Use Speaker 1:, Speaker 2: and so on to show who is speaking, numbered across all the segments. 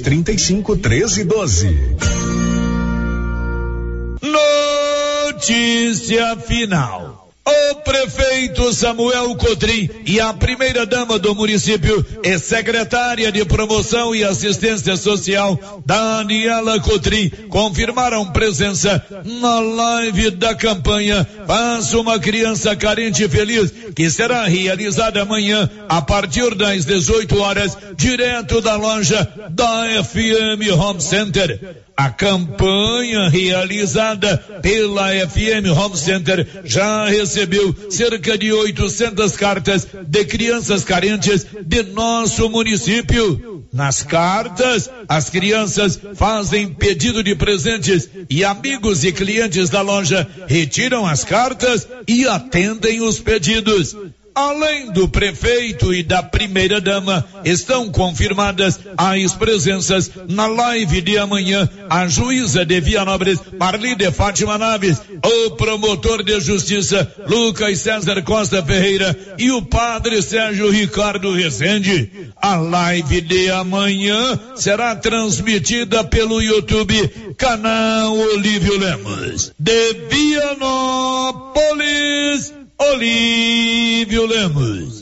Speaker 1: 35 13 12.
Speaker 2: Notícia final. O prefeito Samuel Cotrim e a primeira dama do município e secretária de promoção e assistência social, Daniela Cotrim, confirmaram presença na live da campanha Faça uma criança carente feliz, que será realizada amanhã a partir das 18 horas, direto da loja da FM Home Center. A campanha realizada pela FM Home Center já recebeu cerca de 800 cartas de crianças carentes de nosso município. Nas cartas, as crianças fazem pedido de presentes e amigos e clientes da loja retiram as cartas e atendem os pedidos. Além do prefeito e da primeira dama, estão confirmadas as presenças na live de amanhã a juíza de Vianópolis, Marli de Fátima Naves, o promotor de justiça Lucas César Costa Ferreira e o padre Sérgio Ricardo Rezende. A live de amanhã será transmitida pelo YouTube, canal Olívio Lemos. De Vianópolis, Olívio Lemos.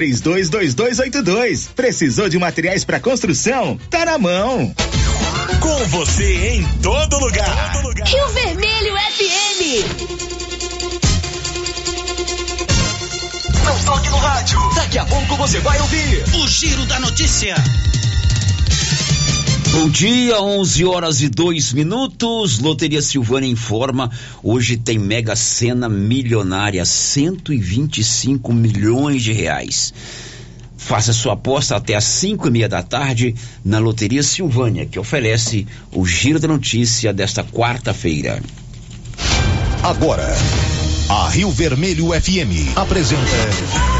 Speaker 3: 322282. Precisou de materiais para construção? Tá na mão.
Speaker 4: Com você em todo lugar. Todo lugar.
Speaker 5: Rio Vermelho FM.
Speaker 4: Não toque no rádio. Daqui a pouco você vai ouvir o Giro da Notícia.
Speaker 6: Bom dia, 11 horas e 2 minutos. Loteria Silvânia informa: hoje tem Mega Sena milionária, 125 milhões de reais. Faça sua aposta até às 5 e meia da tarde na Loteria Silvânia, que oferece o Giro da Notícia desta quarta-feira.
Speaker 1: Agora, a Rio Vermelho FM apresenta.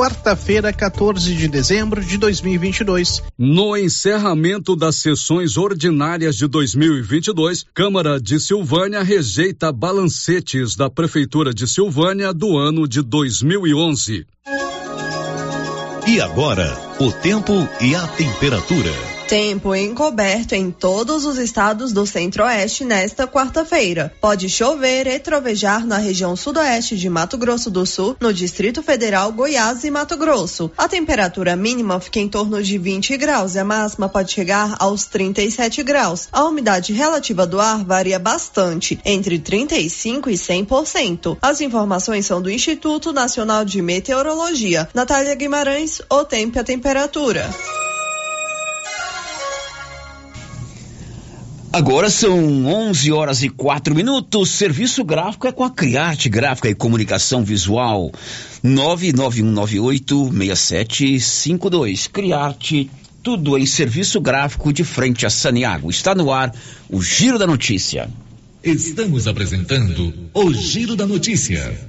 Speaker 7: Quarta-feira, 14 de dezembro de 2022.
Speaker 8: No encerramento das sessões ordinárias de 2022, Câmara de Silvânia rejeita balancetes da Prefeitura de Silvânia do ano de 2011.
Speaker 1: E agora, o tempo e a temperatura.
Speaker 9: Tempo encoberto em todos os estados do Centro-Oeste nesta quarta-feira. Pode chover e trovejar na região sudoeste de Mato Grosso do Sul, no Distrito Federal, Goiás e Mato Grosso. A temperatura mínima fica em torno de 20 graus e a máxima pode chegar aos 37 graus. A umidade relativa do ar varia bastante, entre 35 e 100%. As informações são do Instituto Nacional de Meteorologia. Natália Guimarães, o tempo e a temperatura.
Speaker 6: Agora são 11 horas e 4 minutos. Serviço gráfico é com a Criarte Gráfica e Comunicação Visual. 991986752. Criarte, tudo em serviço gráfico de frente a Saniago. Está no ar o Giro da Notícia.
Speaker 10: Estamos apresentando o Giro da Notícia.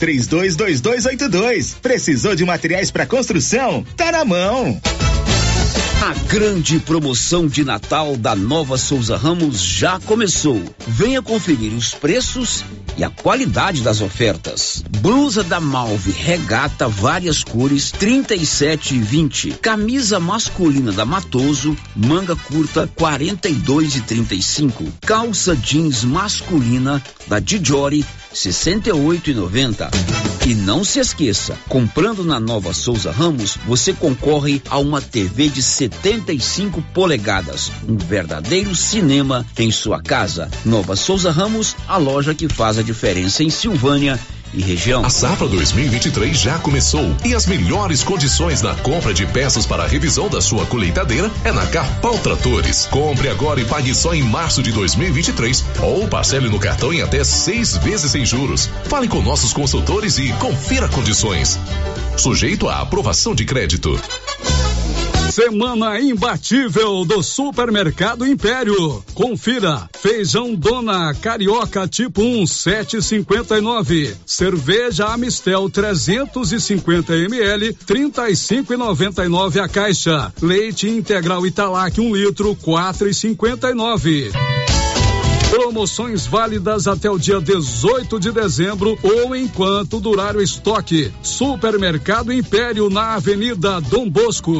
Speaker 3: 322282. Precisou de materiais para construção? Tá na mão.
Speaker 6: A grande promoção de Natal da Nova Souza Ramos já começou. Venha conferir os preços e a qualidade das ofertas. Blusa da Malve regata várias cores 37 e 20. Camisa masculina da Matoso, manga curta 42 e 35. Calça jeans masculina da Dijori 68,90. E não se esqueça, comprando na Nova Souza Ramos, você concorre a uma TV de 75 polegadas, um verdadeiro cinema em sua casa. Nova Souza Ramos, a loja que faz a diferença em Silvânia e região.
Speaker 11: A safra 2023 já começou e as melhores condições na compra de peças para a revisão da sua colheitadeira é na Carpal Tratores. Compre agora e pague só em março de 2023 ou parcele no cartão em até seis vezes sem juros. Fale com nossos consultores e confira condições. Sujeito à aprovação de crédito.
Speaker 8: Semana imbatível do Supermercado Império. Confira: feijão Dona Carioca tipo 1 7,59. Cerveja Amistel 350 ml 35,99 a caixa. Leite integral Italac 1 um litro 4,59. Promoções válidas até o dia 18 de dezembro ou enquanto durar o estoque. Supermercado Império na Avenida Dom Bosco.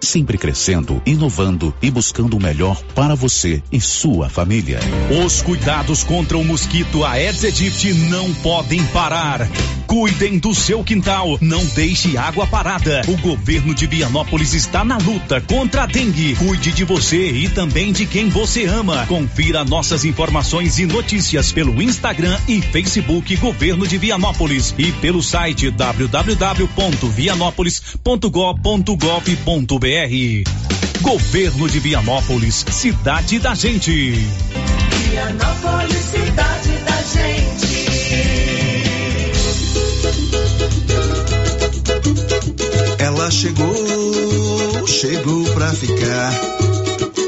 Speaker 12: sempre crescendo, inovando e buscando o melhor para você e sua família.
Speaker 10: Os cuidados contra o mosquito Aedes aegypti não podem parar. Cuidem do seu quintal, não deixe água parada. O governo de Vianópolis está na luta contra a dengue. Cuide de você e também de quem você ama. Confira nossas informações e notícias pelo Instagram e Facebook Governo de Vianópolis e pelo site www.vianópolis.gov.gov Governo de Vianópolis, cidade da gente.
Speaker 9: Vianópolis, cidade da gente.
Speaker 13: Ela chegou, chegou pra ficar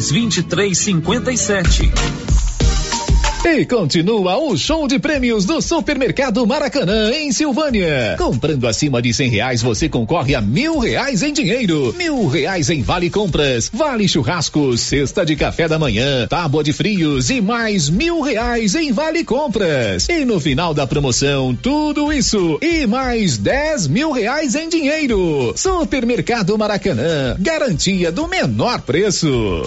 Speaker 14: 2357.
Speaker 15: E continua o show de prêmios do Supermercado Maracanã, em Silvânia. Comprando acima de cem reais, você concorre a mil reais em dinheiro, mil reais em vale compras, vale churrascos, cesta de café da manhã, tábua de frios e mais mil reais em vale compras. E no final da promoção, tudo isso e mais dez mil reais em dinheiro. Supermercado Maracanã, garantia do menor preço.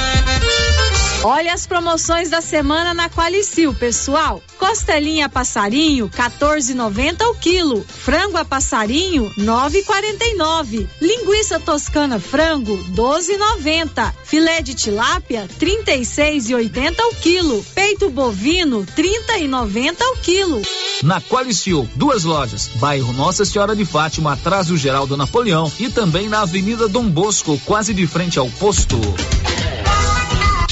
Speaker 16: Olha as promoções da semana na Qualicil, pessoal. Costelinha passarinho, 14,90 o quilo. Frango a passarinho, 9,49. Linguiça toscana frango, 12,90. Filé de tilápia, 36,80 o quilo. Peito bovino, 30,90 o quilo.
Speaker 14: Na Qualicil, duas lojas. Bairro Nossa Senhora de Fátima, atrás do Geraldo Napoleão e também na Avenida Dom Bosco, quase de frente ao posto.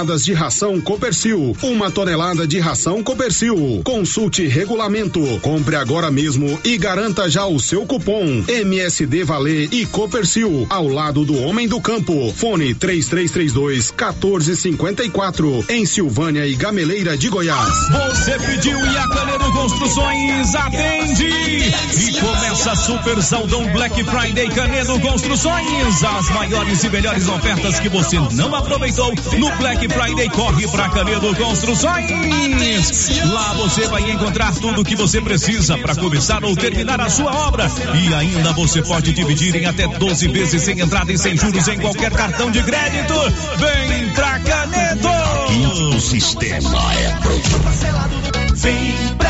Speaker 17: toneladas de ração Copercil. Uma tonelada de ração Copercil. Consulte regulamento. Compre agora mesmo e garanta já o seu cupom MSD Valer e Copercil ao lado do Homem do Campo. Fone 3332 1454 em Silvânia e Gameleira de Goiás.
Speaker 10: Você pediu e a Canedo Construções atende. E começa Super Saldão Black Friday Canedo Construções. As maiores e melhores ofertas que você não aproveitou no Black Friday corre para Canedo Construções. Lá você vai encontrar tudo o que você precisa para começar ou terminar a sua obra. E ainda você pode dividir em até 12 vezes sem entrada e sem juros em qualquer cartão de crédito. Vem pra Canedo!
Speaker 18: Aqui o sistema é pronto.
Speaker 19: Vem pra.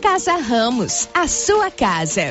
Speaker 5: Casa Ramos, a sua casa.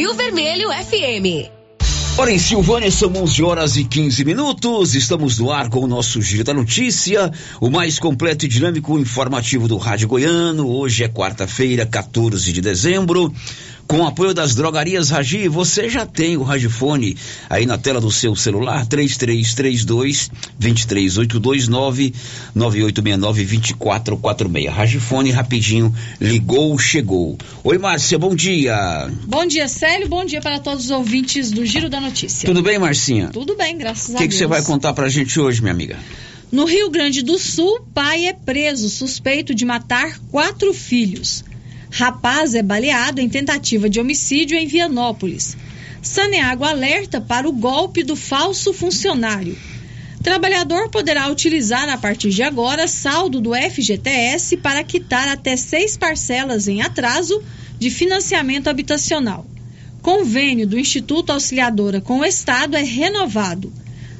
Speaker 5: Rio Vermelho FM.
Speaker 6: Ora, em Silvânia são 11 horas e 15 minutos. Estamos no ar com o nosso Giro da Notícia, o mais completo e dinâmico informativo do Rádio Goiano. Hoje é quarta-feira, 14 de dezembro. Com o apoio das drogarias Ragi, você já tem o Ragifone aí na tela do seu celular, 3332 23829 9869 2446. Ragifone rapidinho, ligou, chegou. Oi, Márcia, bom dia.
Speaker 16: Bom dia, Célio, bom dia para todos os ouvintes do Giro da Notícia.
Speaker 6: Tudo bem, Marcinha?
Speaker 16: Tudo bem, graças
Speaker 6: O
Speaker 16: a
Speaker 6: que
Speaker 16: Deus.
Speaker 6: que você vai contar pra gente hoje, minha amiga?
Speaker 16: No Rio Grande do Sul, pai é preso suspeito de matar quatro filhos. Rapaz é baleado em tentativa de homicídio em Vianópolis. Saneago alerta para o golpe do falso funcionário. Trabalhador poderá utilizar a partir de agora saldo do FGTS para quitar até seis parcelas em atraso de financiamento habitacional. Convênio do Instituto Auxiliadora com o Estado é renovado.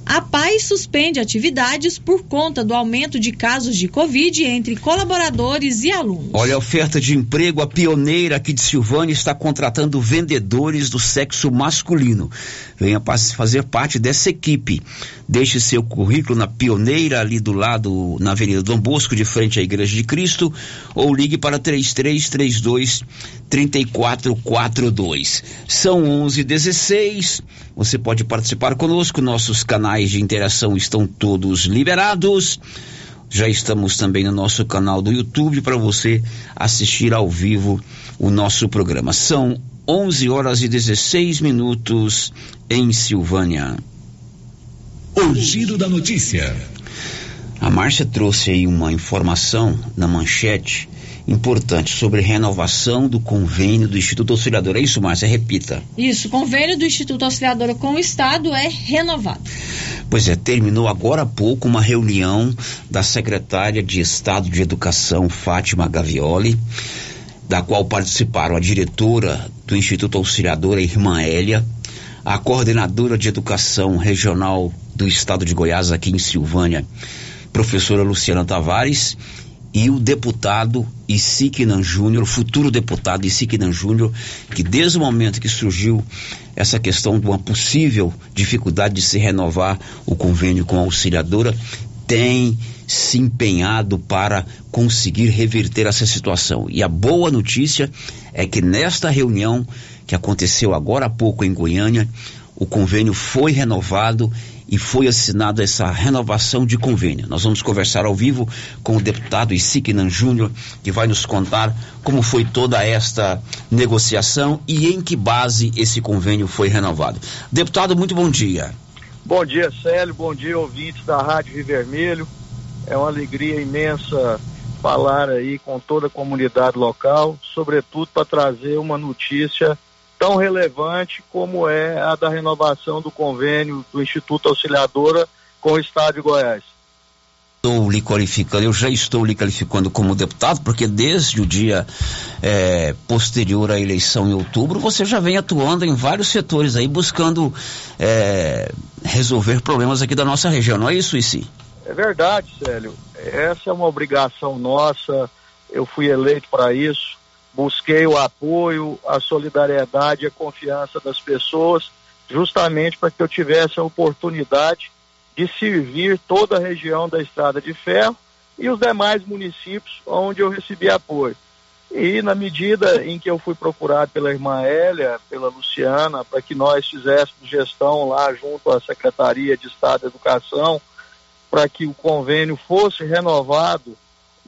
Speaker 16: A PAI suspende atividades por conta do aumento de casos de Covid entre colaboradores e alunos.
Speaker 6: Olha, a oferta de emprego, a pioneira aqui de Silvânia está contratando vendedores do sexo masculino. Venha fazer parte dessa equipe. Deixe seu currículo na pioneira ali do lado, na Avenida Dom Bosco, de frente à Igreja de Cristo, ou ligue para 3332 3442. São 11:16. Você pode participar conosco, nossos canais de interação estão todos liberados. Já estamos também no nosso canal do YouTube para você assistir ao vivo o nosso programa. São 11 horas e 16 minutos em Silvânia.
Speaker 20: O Giro da Notícia.
Speaker 6: A Márcia trouxe aí uma informação na manchete importante sobre renovação do convênio do Instituto Auxiliador. É isso, Márcia? Repita.
Speaker 16: Isso, convênio do Instituto Auxiliadora com o Estado é renovado.
Speaker 6: Pois é, terminou agora há pouco uma reunião da secretária de Estado de Educação, Fátima Gavioli, da qual participaram a diretora do Instituto Auxiliador, a irmã Hélia, a coordenadora de Educação Regional do Estado de Goiás, aqui em Silvânia, professora Luciana Tavares, e o deputado Isiquinan Júnior, futuro deputado Isiquinan Júnior, que desde o momento que surgiu essa questão de uma possível dificuldade de se renovar o convênio com a auxiliadora, tem se empenhado para conseguir reverter essa situação. E a boa notícia é que nesta reunião que aconteceu agora há pouco em Goiânia, o convênio foi renovado e foi assinada essa renovação de convênio. Nós vamos conversar ao vivo com o deputado Isiquinan Júnior, que vai nos contar como foi toda esta negociação e em que base esse convênio foi renovado. Deputado, muito bom dia.
Speaker 21: Bom dia, Célio. Bom dia, ouvintes da Rádio Rio Vermelho. É uma alegria imensa falar aí com toda a comunidade local, sobretudo para trazer uma notícia tão relevante como é a da renovação do convênio do Instituto Auxiliadora com o Estado de Goiás.
Speaker 6: Estou lhe qualificando, eu já estou lhe qualificando como deputado, porque desde o dia eh, posterior à eleição em outubro, você já vem atuando em vários setores aí, buscando eh, resolver problemas aqui da nossa região, não é isso, Issi?
Speaker 21: É verdade, Célio. Essa é uma obrigação nossa. Eu fui eleito para isso. Busquei o apoio, a solidariedade a confiança das pessoas, justamente para que eu tivesse a oportunidade de servir toda a região da Estrada de Ferro e os demais municípios onde eu recebi apoio. E na medida em que eu fui procurado pela irmã Hélia, pela Luciana, para que nós fizéssemos gestão lá junto à Secretaria de Estado de Educação, para que o convênio fosse renovado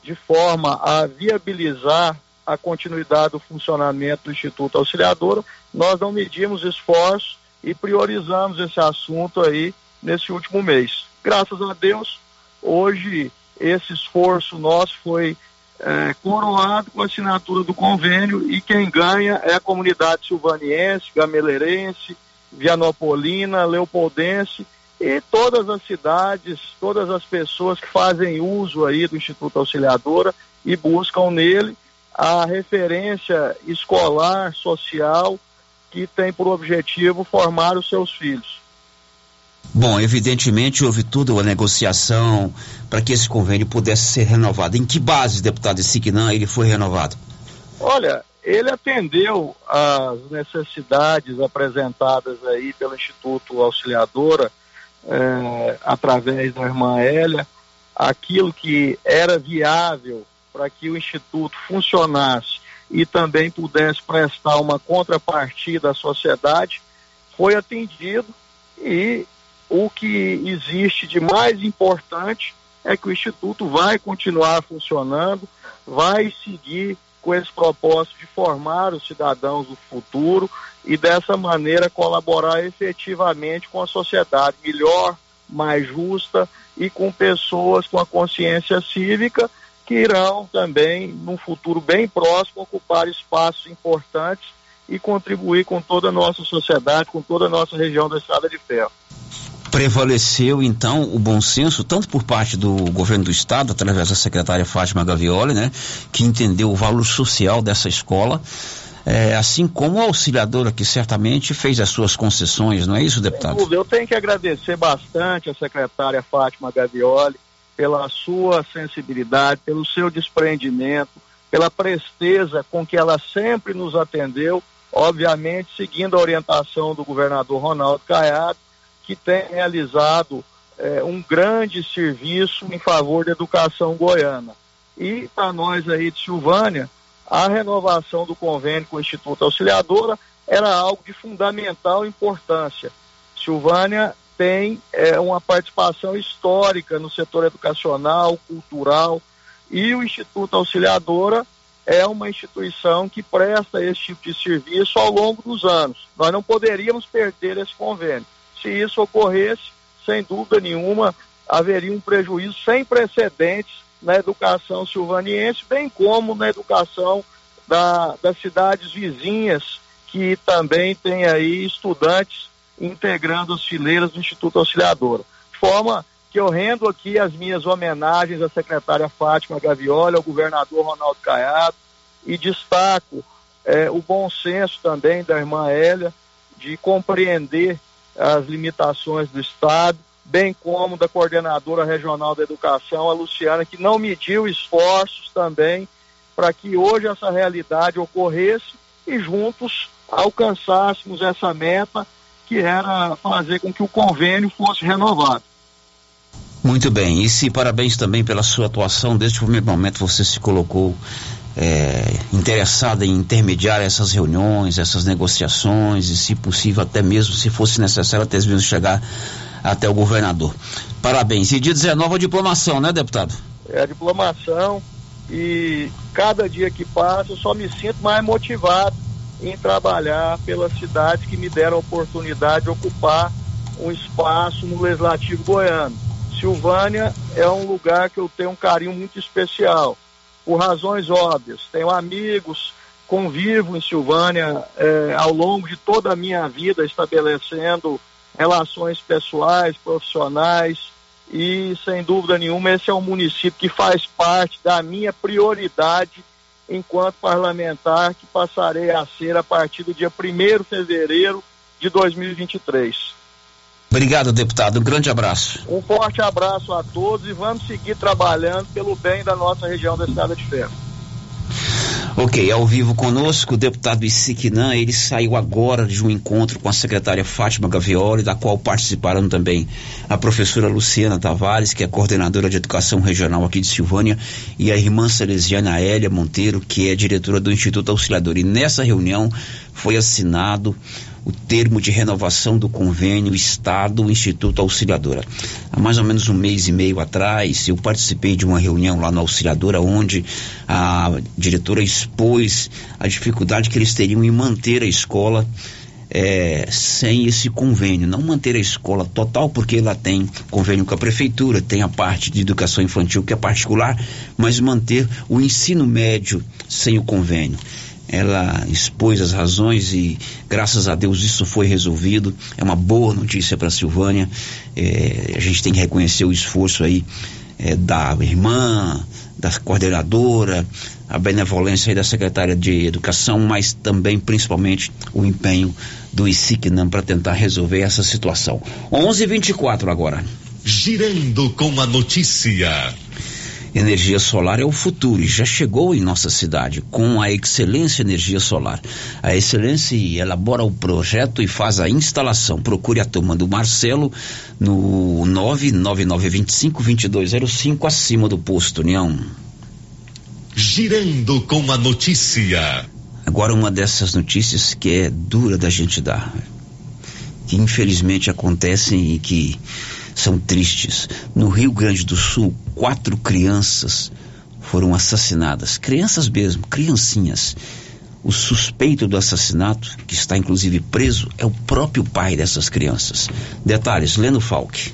Speaker 21: de forma a viabilizar a continuidade do funcionamento do Instituto Auxiliadora, nós não medimos esforços e priorizamos esse assunto aí nesse último mês. Graças a Deus, hoje esse esforço nosso foi é, coroado com a assinatura do convênio e quem ganha é a comunidade silvaniense, gameleirense, vianopolina, leopoldense e todas as cidades, todas as pessoas que fazem uso aí do Instituto Auxiliadora e buscam nele a referência escolar, social, que tem por objetivo formar os seus filhos.
Speaker 6: Bom, evidentemente houve toda uma negociação para que esse convênio pudesse ser renovado. Em que base, deputado Siquinã, ele foi renovado?
Speaker 21: Olha, ele atendeu às necessidades apresentadas aí pelo Instituto Auxiliadora, é, através da irmã Hélia, aquilo que era viável para que o Instituto funcionasse e também pudesse prestar uma contrapartida à sociedade, foi atendido e o que existe de mais importante é que o Instituto vai continuar funcionando, vai seguir com esse propósito de formar os cidadãos do futuro e dessa maneira colaborar efetivamente com a sociedade melhor, mais justa e com pessoas com a consciência cívica que irão também, num futuro bem próximo, ocupar espaços importantes e contribuir com toda a nossa sociedade, com toda a nossa região da Estrada de Ferro
Speaker 6: prevaleceu então o bom senso, tanto por parte do governo do estado, através da secretária Fátima Gavioli, né, que entendeu o valor social dessa escola, é, assim como a auxiliadora que certamente fez as suas concessões, não é isso, deputado?
Speaker 21: Eu tenho que agradecer bastante a secretária Fátima Gavioli pela sua sensibilidade, pelo seu desprendimento, pela presteza com que ela sempre nos atendeu, obviamente seguindo a orientação do governador Ronaldo Caiado, que tem realizado é, um grande serviço em favor da educação goiana. E para nós aí de Silvânia, a renovação do convênio com o Instituto Auxiliadora era algo de fundamental importância. Silvânia tem é, uma participação histórica no setor educacional, cultural, e o Instituto Auxiliadora é uma instituição que presta esse tipo de serviço ao longo dos anos. Nós não poderíamos perder esse convênio se isso ocorresse, sem dúvida nenhuma, haveria um prejuízo sem precedentes na educação silvaniense, bem como na educação da, das cidades vizinhas, que também tem aí estudantes integrando as fileiras do Instituto Auxiliadora. De forma que eu rendo aqui as minhas homenagens à secretária Fátima Gavioli, ao governador Ronaldo Caiado, e destaco eh, o bom senso também da irmã Hélia de compreender as limitações do Estado, bem como da coordenadora regional da educação, a Luciana, que não mediu esforços também para que hoje essa realidade ocorresse e juntos alcançássemos essa meta que era fazer com que o convênio fosse renovado.
Speaker 6: Muito bem, e se parabéns também pela sua atuação, desde o primeiro momento você se colocou é, interessada em intermediar essas reuniões, essas negociações e, se possível, até mesmo, se fosse necessário, até mesmo chegar até o governador. Parabéns. E dia 19 a diplomação, né, deputado?
Speaker 21: É a diplomação e cada dia que passa eu só me sinto mais motivado em trabalhar pelas cidades que me deram a oportunidade de ocupar um espaço no Legislativo Goiano. Silvânia é um lugar que eu tenho um carinho muito especial por razões óbvias. Tenho amigos, convivo em Silvânia é, ao longo de toda a minha vida, estabelecendo relações pessoais, profissionais, e sem dúvida nenhuma esse é um município que faz parte da minha prioridade enquanto parlamentar, que passarei a ser a partir do dia 1 de fevereiro de 2023.
Speaker 6: Obrigado, deputado. Um grande abraço.
Speaker 21: Um forte abraço a todos e vamos seguir trabalhando pelo bem da nossa região da Estrada de Ferro.
Speaker 6: Ok, ao vivo conosco o deputado Isiquinã, ele saiu agora de um encontro com a secretária Fátima Gavioli, da qual participaram também a professora Luciana Tavares, que é coordenadora de educação regional aqui de Silvânia, e a irmã Salesiana Hélia Monteiro, que é diretora do Instituto Auxiliador. E nessa reunião foi assinado o termo de renovação do convênio Estado-Instituto Auxiliadora. Há mais ou menos um mês e meio atrás, eu participei de uma reunião lá na Auxiliadora, onde a diretora expôs a dificuldade que eles teriam em manter a escola é, sem esse convênio. Não manter a escola total, porque ela tem convênio com a prefeitura, tem a parte de educação infantil que é particular, mas manter o ensino médio sem o convênio. Ela expôs as razões e, graças a Deus, isso foi resolvido. É uma boa notícia para a Silvânia. É, a gente tem que reconhecer o esforço aí é, da irmã, da coordenadora, a benevolência da secretária de Educação, mas também, principalmente, o empenho do ICICNAM para tentar resolver essa situação. 11:24 agora.
Speaker 22: Girando com a notícia.
Speaker 6: Energia solar é o futuro e já chegou em nossa cidade com a Excelência Energia Solar. A Excelência elabora o projeto e faz a instalação. Procure a turma do Marcelo no 99925-2205 acima do posto União.
Speaker 22: Girando com a notícia.
Speaker 6: Agora uma dessas notícias que é dura da gente dar, que infelizmente acontecem e que são tristes. No Rio Grande do Sul, quatro crianças foram assassinadas. Crianças mesmo, criancinhas. O suspeito do assassinato, que está inclusive preso, é o próprio pai dessas crianças. Detalhes, Leno Falck.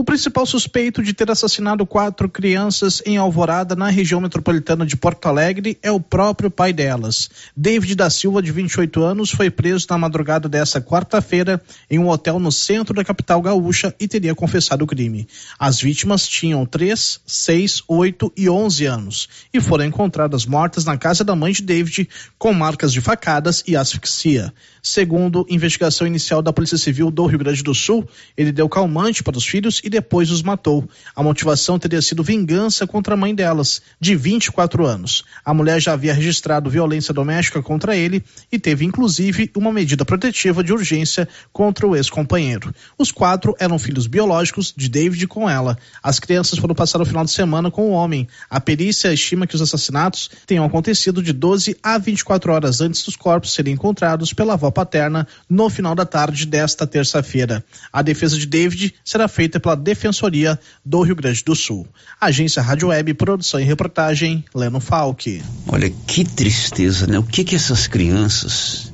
Speaker 7: O principal suspeito de ter assassinado quatro crianças em Alvorada, na região metropolitana de Porto Alegre, é o próprio pai delas. David da Silva, de 28 anos, foi preso na madrugada desta quarta-feira em um hotel no centro da capital gaúcha e teria confessado o crime. As vítimas tinham 3, 6, 8 e 11 anos e foram encontradas mortas na casa da mãe de David com marcas de facadas e asfixia. Segundo investigação inicial da Polícia Civil do Rio Grande do Sul, ele deu calmante para os filhos e depois os matou. A motivação teria sido vingança contra a mãe delas, de 24 anos. A mulher já havia registrado violência doméstica contra ele e teve inclusive uma medida protetiva de urgência contra o ex-companheiro. Os quatro eram filhos biológicos de David com ela. As crianças foram passar o final de semana com o homem. A perícia estima que os assassinatos tenham acontecido de 12 a 24 horas antes dos corpos serem encontrados pela avó paterna no final da tarde desta terça-feira. A defesa de David será feita pela Defensoria do Rio Grande do Sul. Agência Rádio Web, produção e reportagem, Leno Falck.
Speaker 6: Olha que tristeza, né? O que que essas crianças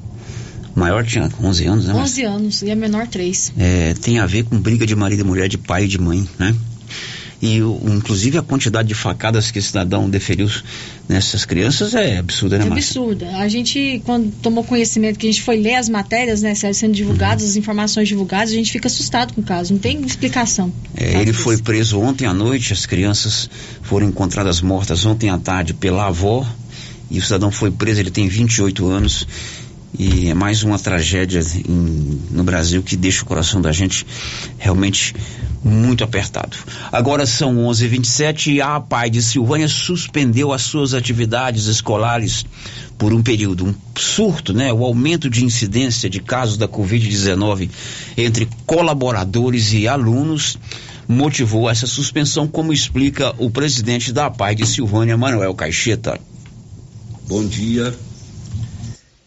Speaker 6: o maior tinha 11 anos, né?
Speaker 23: 11 anos e a menor 3.
Speaker 6: É, tem a ver com briga de marido e mulher, de pai e de mãe, né? E o, inclusive a quantidade de facadas que esse cidadão deferiu nessas crianças é absurda, né,
Speaker 23: É
Speaker 6: Márcia?
Speaker 23: absurda. A gente, quando tomou conhecimento que a gente foi ler as matérias, né, sendo divulgadas, as informações divulgadas, a gente fica assustado com o caso. Não tem explicação.
Speaker 6: É, ele foi preso ontem à noite, as crianças foram encontradas mortas ontem à tarde pela avó e o cidadão foi preso, ele tem 28 anos e é mais uma tragédia em- no Brasil que deixa o coração da gente realmente muito apertado. Agora são 11:27 e a APAI de Silvânia suspendeu as suas atividades escolares por um período, um surto, né? O aumento de incidência de casos da Covid-19 entre colaboradores e alunos motivou essa suspensão, como explica o presidente da APAI de Silvânia, Manuel Caixeta.
Speaker 24: Bom dia.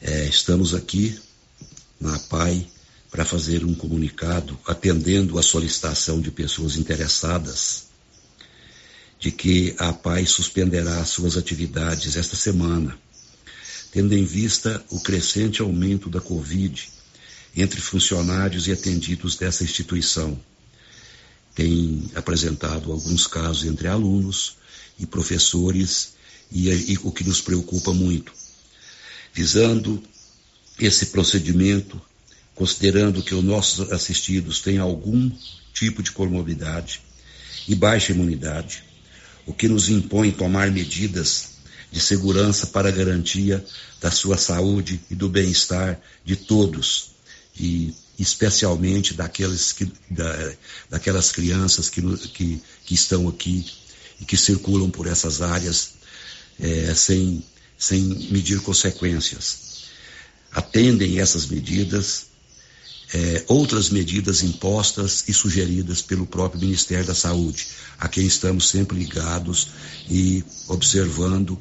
Speaker 24: É, estamos aqui na PAI para fazer um comunicado atendendo a solicitação de pessoas interessadas de que a PAI suspenderá suas atividades esta semana, tendo em vista o crescente aumento da Covid entre funcionários e atendidos dessa instituição. Tem apresentado alguns casos entre alunos e professores e, e o que nos preocupa muito. Visando esse procedimento, considerando que os nossos assistidos têm algum tipo de comorbidade e baixa imunidade, o que nos impõe tomar medidas de segurança para garantia da sua saúde e do bem-estar de todos, e especialmente daqueles que, da, daquelas crianças que, que, que estão aqui e que circulam por essas áreas eh, sem, sem medir consequências. Atendem essas medidas eh, outras medidas impostas e sugeridas pelo próprio Ministério da Saúde, a quem estamos sempre ligados e observando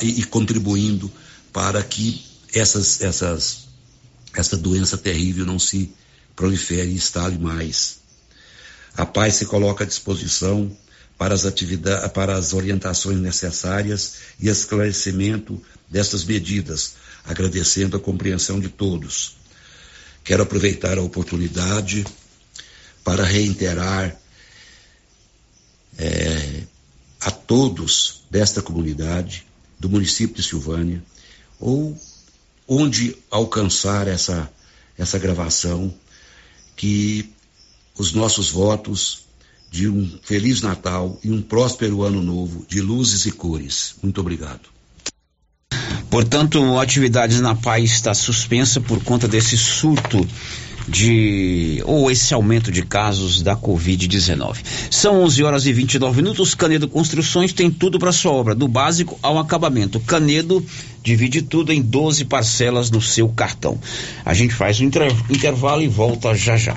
Speaker 24: e, e contribuindo para que essas, essas, essa doença terrível não se prolifere e instale mais. A paz se coloca à disposição para as atividades, para as orientações necessárias e esclarecimento destas medidas, agradecendo a compreensão de todos. Quero aproveitar a oportunidade para reiterar é, a todos desta comunidade, do município de Silvânia, ou onde alcançar essa, essa gravação, que os nossos votos de um Feliz Natal e um próspero Ano Novo de luzes e cores. Muito obrigado.
Speaker 6: Portanto, atividades na paz está suspensa por conta desse surto de ou esse aumento de casos da Covid-19. São 11 horas e 29 minutos. Canedo Construções tem tudo para sua obra, do básico ao acabamento. Canedo divide tudo em 12 parcelas no seu cartão. A gente faz um inter intervalo e volta já já.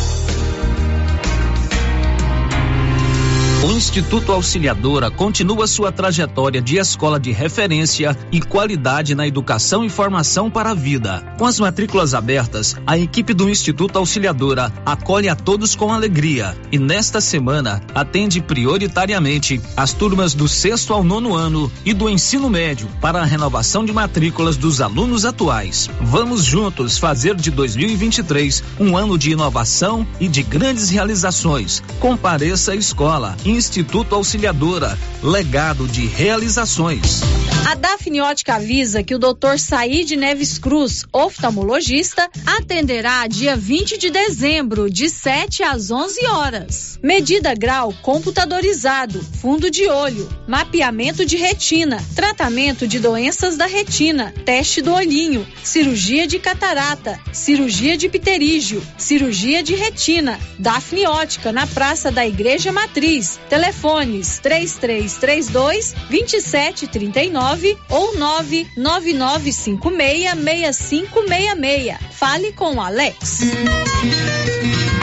Speaker 14: O Instituto Auxiliadora continua sua trajetória de escola de referência e qualidade na educação e formação para a vida. Com as matrículas abertas, a equipe do Instituto Auxiliadora acolhe a todos com alegria e nesta semana atende prioritariamente as turmas do sexto ao nono ano e do ensino médio para a renovação de matrículas dos alunos atuais. Vamos juntos fazer de 2023 um ano de inovação e de grandes realizações. Compareça à escola. Instituto Auxiliadora, legado de realizações.
Speaker 16: A Dafniótica avisa que o Dr. Said Neves Cruz, oftalmologista, atenderá dia 20 de dezembro, de 7 às 11 horas. Medida grau computadorizado, fundo de olho, mapeamento de retina, tratamento de doenças da retina, teste do olhinho, cirurgia de catarata, cirurgia de pterígio, cirurgia de retina, Dafniótica na Praça da Igreja Matriz. Telefones 3332 2739 ou 999566566. Fale com Alex.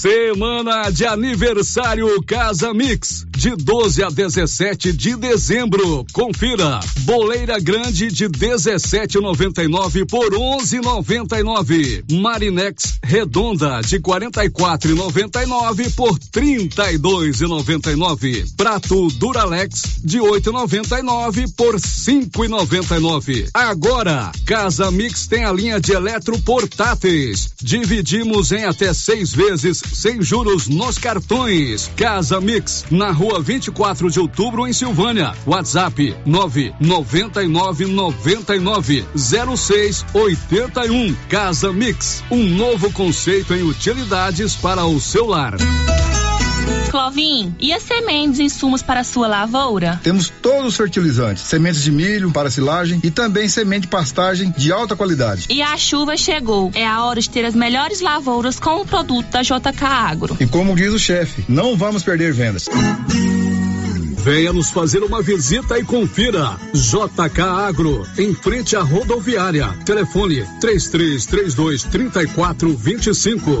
Speaker 8: Semana de aniversário Casa Mix, de 12 a 17 de dezembro. Confira. Boleira grande de 17,99 por 11,99. Marinex redonda de 44,99 por 32,99. Prato Duralex de 8,99 por 5,99. Agora, Casa Mix tem a linha de eletroportáteis. Dividimos em até seis vezes sem juros nos cartões. Casa Mix, na rua 24 de outubro, em Silvânia. WhatsApp 999 99 06 81. Casa Mix, um novo conceito em utilidades para o seu lar.
Speaker 25: Clovin, e as sementes e insumos para a sua lavoura?
Speaker 26: Temos todos os fertilizantes, sementes de milho para silagem e também semente de pastagem de alta qualidade.
Speaker 25: E a chuva chegou. É a hora de ter as melhores lavouras com o produto da JK Agro.
Speaker 26: E como diz o chefe, não vamos perder vendas.
Speaker 8: Venha nos fazer uma visita e confira. JK Agro, em frente à rodoviária. Telefone 3332 3425.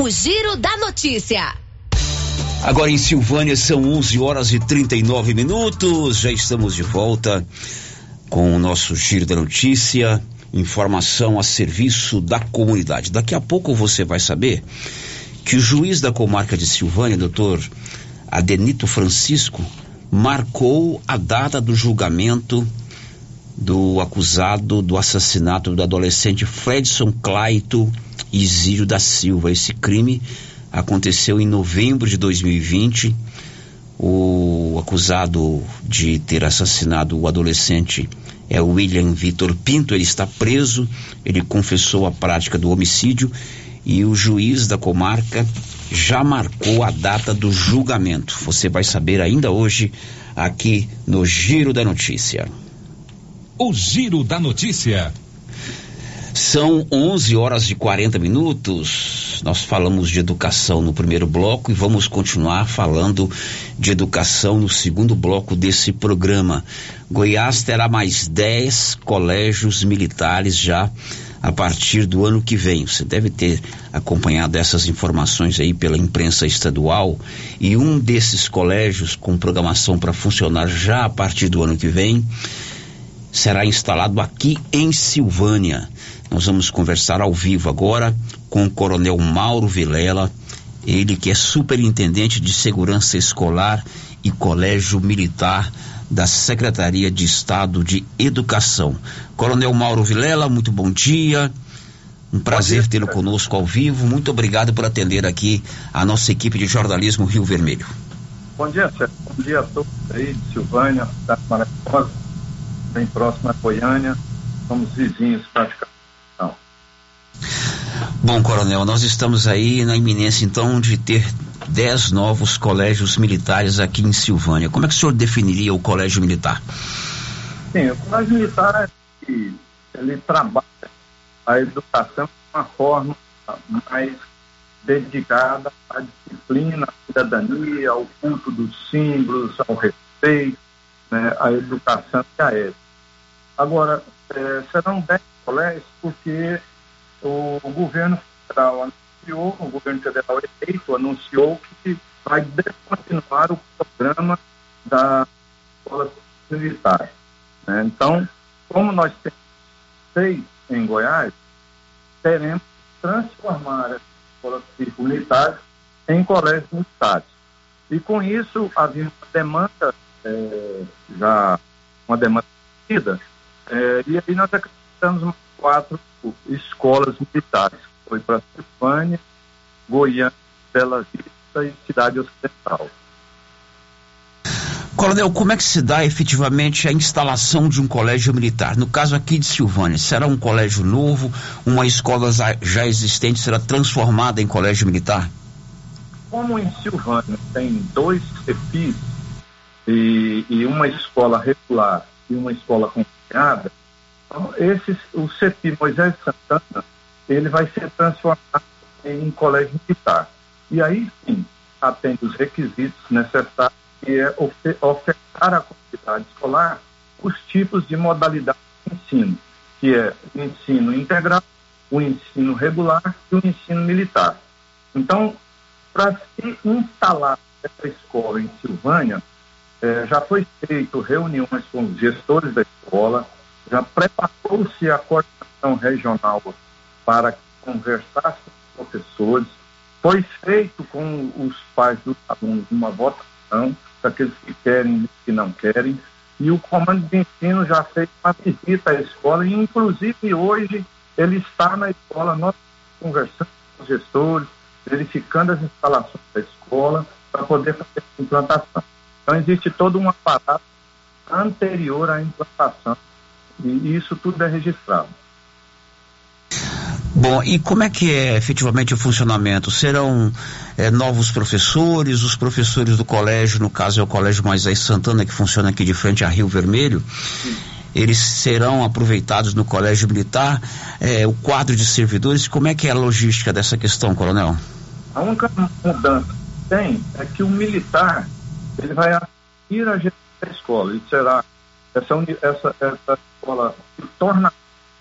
Speaker 25: O Giro da Notícia.
Speaker 6: Agora em Silvânia são 11 horas e 39 minutos. Já estamos de volta com o nosso Giro da Notícia. Informação a serviço da comunidade. Daqui a pouco você vai saber que o juiz da comarca de Silvânia, doutor Adenito Francisco, marcou a data do julgamento do acusado do assassinato do adolescente Fredson Claito Isírio da Silva. Esse crime aconteceu em novembro de 2020. O acusado de ter assassinado o adolescente é William Vitor Pinto. Ele está preso, ele confessou a prática do homicídio e o juiz da comarca já marcou a data do julgamento. Você vai saber ainda hoje aqui no Giro da Notícia.
Speaker 10: O Giro da Notícia.
Speaker 6: São 11 horas e 40 minutos. Nós falamos de educação no primeiro bloco e vamos continuar falando de educação no segundo bloco desse programa. Goiás terá mais 10 colégios militares já a partir do ano que vem. Você deve ter acompanhado essas informações aí pela imprensa estadual e um desses colégios com programação para funcionar já a partir do ano que vem será instalado aqui em Silvânia. Nós vamos conversar ao vivo agora com o Coronel Mauro Vilela, ele que é superintendente de segurança escolar e colégio militar da Secretaria de Estado de Educação. Coronel Mauro Vilela, muito bom dia. Um prazer tê-lo conosco ao vivo. Muito obrigado por atender aqui a nossa equipe de jornalismo Rio Vermelho.
Speaker 27: Bom dia, Sérgio. Bom dia a todos aí de Silvânia, cidade maravilhosa, bem próxima a Goiânia. Somos vizinhos praticamente. Não.
Speaker 6: Bom, Coronel, nós estamos aí na iminência então de ter 10 novos colégios militares aqui em Silvânia. Como é que o senhor definiria o colégio militar?
Speaker 27: Sim, o colégio militar ele, ele trabalha a educação de uma forma mais dedicada à disciplina, à cidadania, ao culto dos símbolos, ao respeito, né, à educação e à ética. Agora, eh, serão 10 colégios porque o, o governo federal anunciou, o governo federal eleito anunciou que vai descontinuar o programa da escola militar. né? Então, como nós temos seis em Goiás, teremos que transformar as escolas militares em colégios militares. E com isso havia uma demanda, eh, já uma demanda tida, eh, e aí nós acrescentamos mais quatro escolas militares. Foi para Silvânia, Goiânia, Bela Vista e Cidade Ocidental.
Speaker 6: Coronel, como é que se dá efetivamente a instalação de um colégio militar? No caso aqui de Silvânia, será um colégio novo, uma escola já- já existente será transformada em colégio militar?
Speaker 27: Como em Silvânia tem dois CEPIs e, e uma escola regular e uma escola acompanhada, então, esses, o CEPI Moisés Santana, ele vai ser transformado em colégio militar. E aí sim, atende os requisitos necessários, que é ofe- ofertar à comunidade escolar os tipos de modalidade de ensino, que é o ensino integral, o ensino regular e o ensino militar. Então, para se instalar essa escola em Silvânia, eh, já foi feito reuniões com os gestores da escola, já preparou-se a coordenação regional para conversar com os professores, foi feito com os pais dos alunos uma votação, daqueles que querem e que não querem, e o comando de ensino já fez uma visita à escola, e inclusive hoje ele está na escola, nós conversando com os gestores, verificando as instalações da escola para poder fazer a implantação. Então existe todo um aparato anterior à implantação e isso tudo é registrado.
Speaker 6: Bom, e como é que é efetivamente o funcionamento? Serão é, novos professores, os professores do colégio, no caso é o Colégio Moisés Santana, que funciona aqui de frente a Rio Vermelho, eles serão aproveitados no Colégio Militar, é, o quadro de servidores, como é que é a logística dessa questão, coronel?
Speaker 27: A única mudança que tem é que o militar ele vai assumir a gestão da escola e será essa, essa, essa escola se torna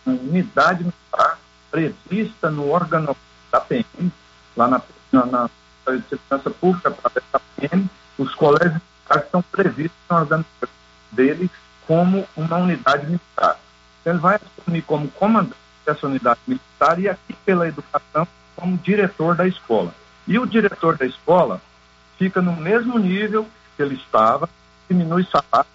Speaker 27: uma unidade militar prevista no órgão da PM, lá na, na, na Segurança Pública, da PM, os colégios estão previstos no órgão deles como uma unidade militar. Então, ele vai assumir como comandante dessa unidade militar e aqui pela educação como diretor da escola. E o diretor da escola fica no mesmo nível que ele estava, diminui salário,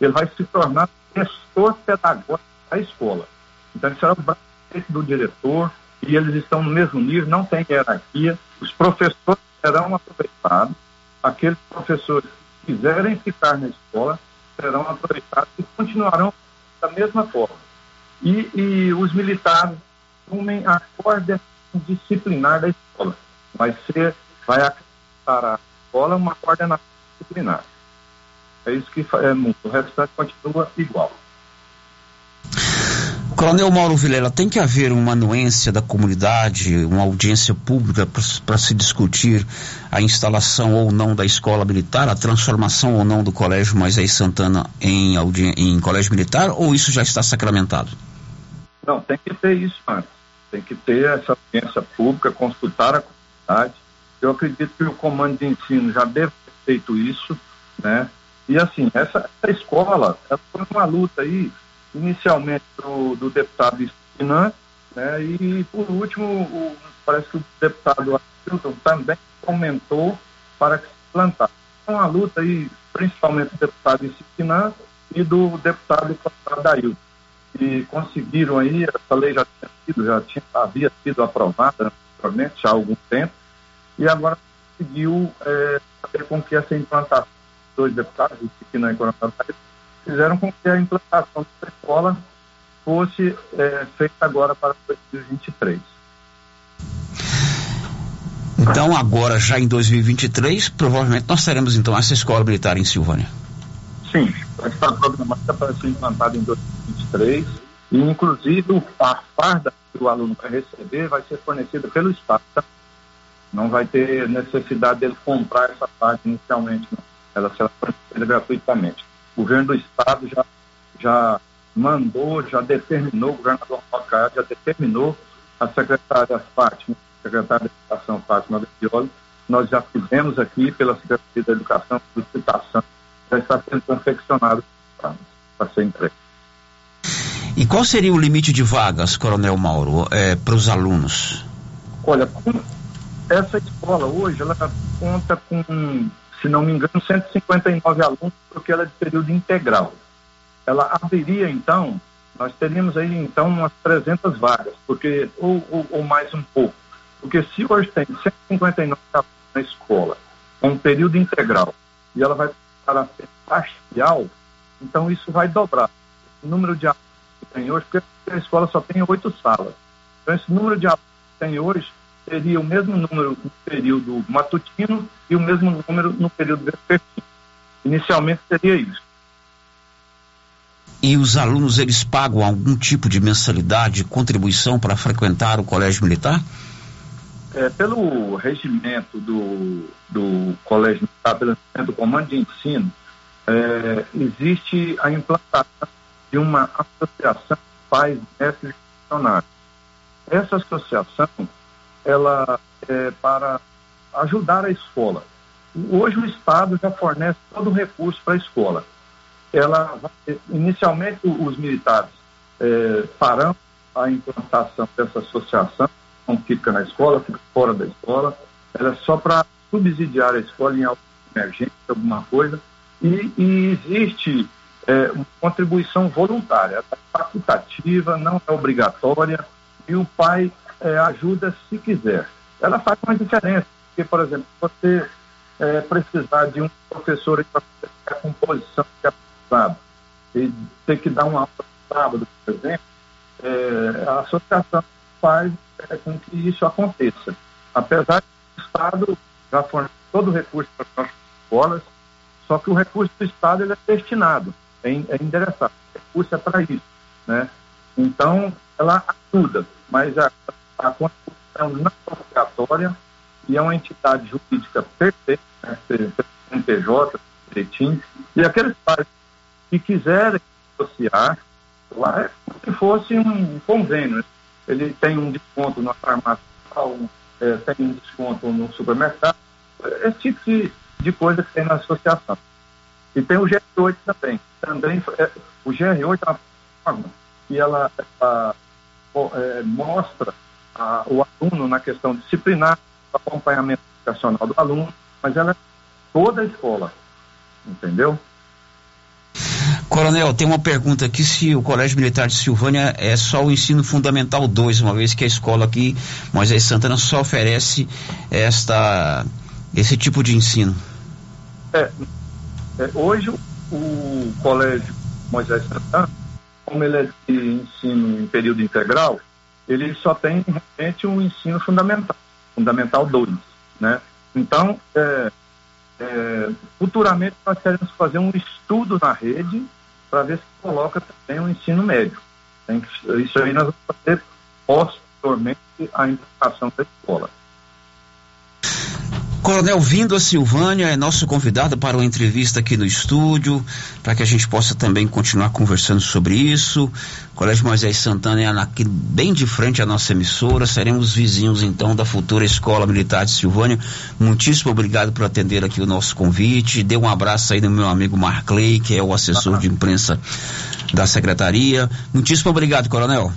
Speaker 27: ele vai se tornar gestor pedagógico da escola. Então, ele será o braço do diretor e eles estão no mesmo nível, não tem hierarquia. Os professores serão aproveitados, aqueles professores que quiserem ficar na escola serão aproveitados e continuarão da mesma forma. E, e os militares assumem a coordenação disciplinar da escola. Vai ser, vai acrescentar à escola uma coordenação disciplinar. É isso que é muito. O restante continua igual.
Speaker 6: Coronel Mauro Vilela, tem que haver uma anuência da comunidade, uma audiência pública para se discutir a instalação ou não da escola militar, a transformação ou não do Colégio Moisés Santana em, em colégio militar, ou isso já está sacramentado?
Speaker 27: Não, tem que ter isso antes. Tem que ter essa audiência pública, consultar a comunidade. Eu acredito que o comando de ensino já deve ter feito isso, né? E assim, essa, essa escola, foi uma luta aí inicialmente do, do deputado Spinan, né, e por último, o, parece que o deputado Hamilton também comentou para que se plantasse. Então, a luta aí, principalmente do deputado Spinan e do deputado Dailton, que conseguiram aí, essa lei já tinha sido, já tinha, havia sido aprovada anteriormente, há algum tempo, e agora conseguiu é, fazer com que essa implantação dos dois deputados, o Spinan e o Coronel fizeram com que a implantação da escola fosse é, feita agora para 2023.
Speaker 6: Então, agora, já em 2023, provavelmente nós teremos então essa escola militar em Silvânia.
Speaker 27: Sim, está programada para ser implantada em 2023 e, inclusive, a farda que o aluno vai receber vai ser fornecida pelo Estado. Não vai ter necessidade dele comprar essa farda inicialmente, não. ela será fornecida gratuitamente o governo do estado já, já mandou, já determinou, o governador Paulo já determinou a secretária Fátima, secretária de Educação Fátima Vecchioli, nós já fizemos aqui pela Secretaria da Educação, solicitação, já está sendo confeccionado para ser entregue.
Speaker 6: E qual seria o limite de vagas, Coronel Mauro, é, para os alunos?
Speaker 27: Olha, essa escola hoje, ela conta com se não me engano, 159 alunos, porque ela é de período integral. Ela abriria, então, nós teríamos aí, então, umas 300 vagas, porque ou, ou, ou mais um pouco. Porque se hoje tem 159 alunos na escola, com um período integral, e ela vai para parcial, então isso vai dobrar. O número de alunos que tem hoje, porque a escola só tem oito salas. Então, esse número de alunos que tem hoje teria o mesmo número no período matutino e o mesmo número no período vespertino. Inicialmente seria isso.
Speaker 6: E os alunos eles pagam algum tipo de mensalidade, contribuição para frequentar o colégio militar?
Speaker 27: É, pelo regimento do, do colégio militar, pelo do comando de ensino, é, existe a implantação de uma associação de pais mestres e funcionários. Essa associação ela é para ajudar a escola. Hoje o Estado já fornece todo o recurso para a escola. Ela, inicialmente, os militares é, farão a implantação dessa associação, não fica na escola, fica fora da escola. Ela é só para subsidiar a escola em alguma emergência, alguma coisa. E, e existe é, uma contribuição voluntária, é facultativa, não é obrigatória, e o pai é, ajuda se quiser. Ela faz uma diferença, porque, por exemplo, você é, precisar de um professor para a composição que é precisado e ter que dar uma aula sábado, por exemplo, é, a associação faz é, com que isso aconteça. Apesar do Estado já fornecer todo o recurso para as nossas escolas, só que o recurso do Estado ele é destinado, é, é endereçado. O recurso é para isso. Né? Então, ela ajuda, mas a, a Constituição não é obrigatória e é uma entidade jurídica perfeita, né? PJ, direitinho, e aqueles pais que quiserem associar, lá é como se fosse um convênio. né? Ele tem um desconto na farmácia, é, tem um desconto no supermercado, esse tipo de, de coisa que tem na associação. E tem o GR8 também. Também é, o GR8 é uma forma que ela, ela, é, mostra a, o aluno na questão disciplinar, acompanhamento educacional do aluno, mas ela é toda a escola, entendeu?
Speaker 6: Coronel, tem uma pergunta aqui se o Colégio Militar de Silvânia é só o ensino fundamental 2, uma vez que a escola aqui, Moisés Santana, só oferece esta, esse tipo de ensino.
Speaker 27: É, é, hoje o Colégio Moisés Santana, como ele é de ensino em período integral, ele só tem realmente um ensino fundamental, fundamental 2, né? Então, é, é, futuramente nós queremos fazer um estudo na rede para ver se coloca também o ensino médio. Que- Isso aí nós vamos fazer posteriormente a indicação da escola.
Speaker 6: Coronel, vindo a Silvânia, é nosso convidado para uma entrevista aqui no estúdio, para que a gente possa também continuar conversando sobre isso. Colégio Moisés Santana é aqui bem de frente à nossa emissora. Seremos vizinhos então da futura Escola Militar de Silvânia. Muitíssimo obrigado por atender aqui o nosso convite. Dê um abraço aí no meu amigo Marclay, que é o assessor de imprensa da secretaria. Muitíssimo obrigado, Coronel.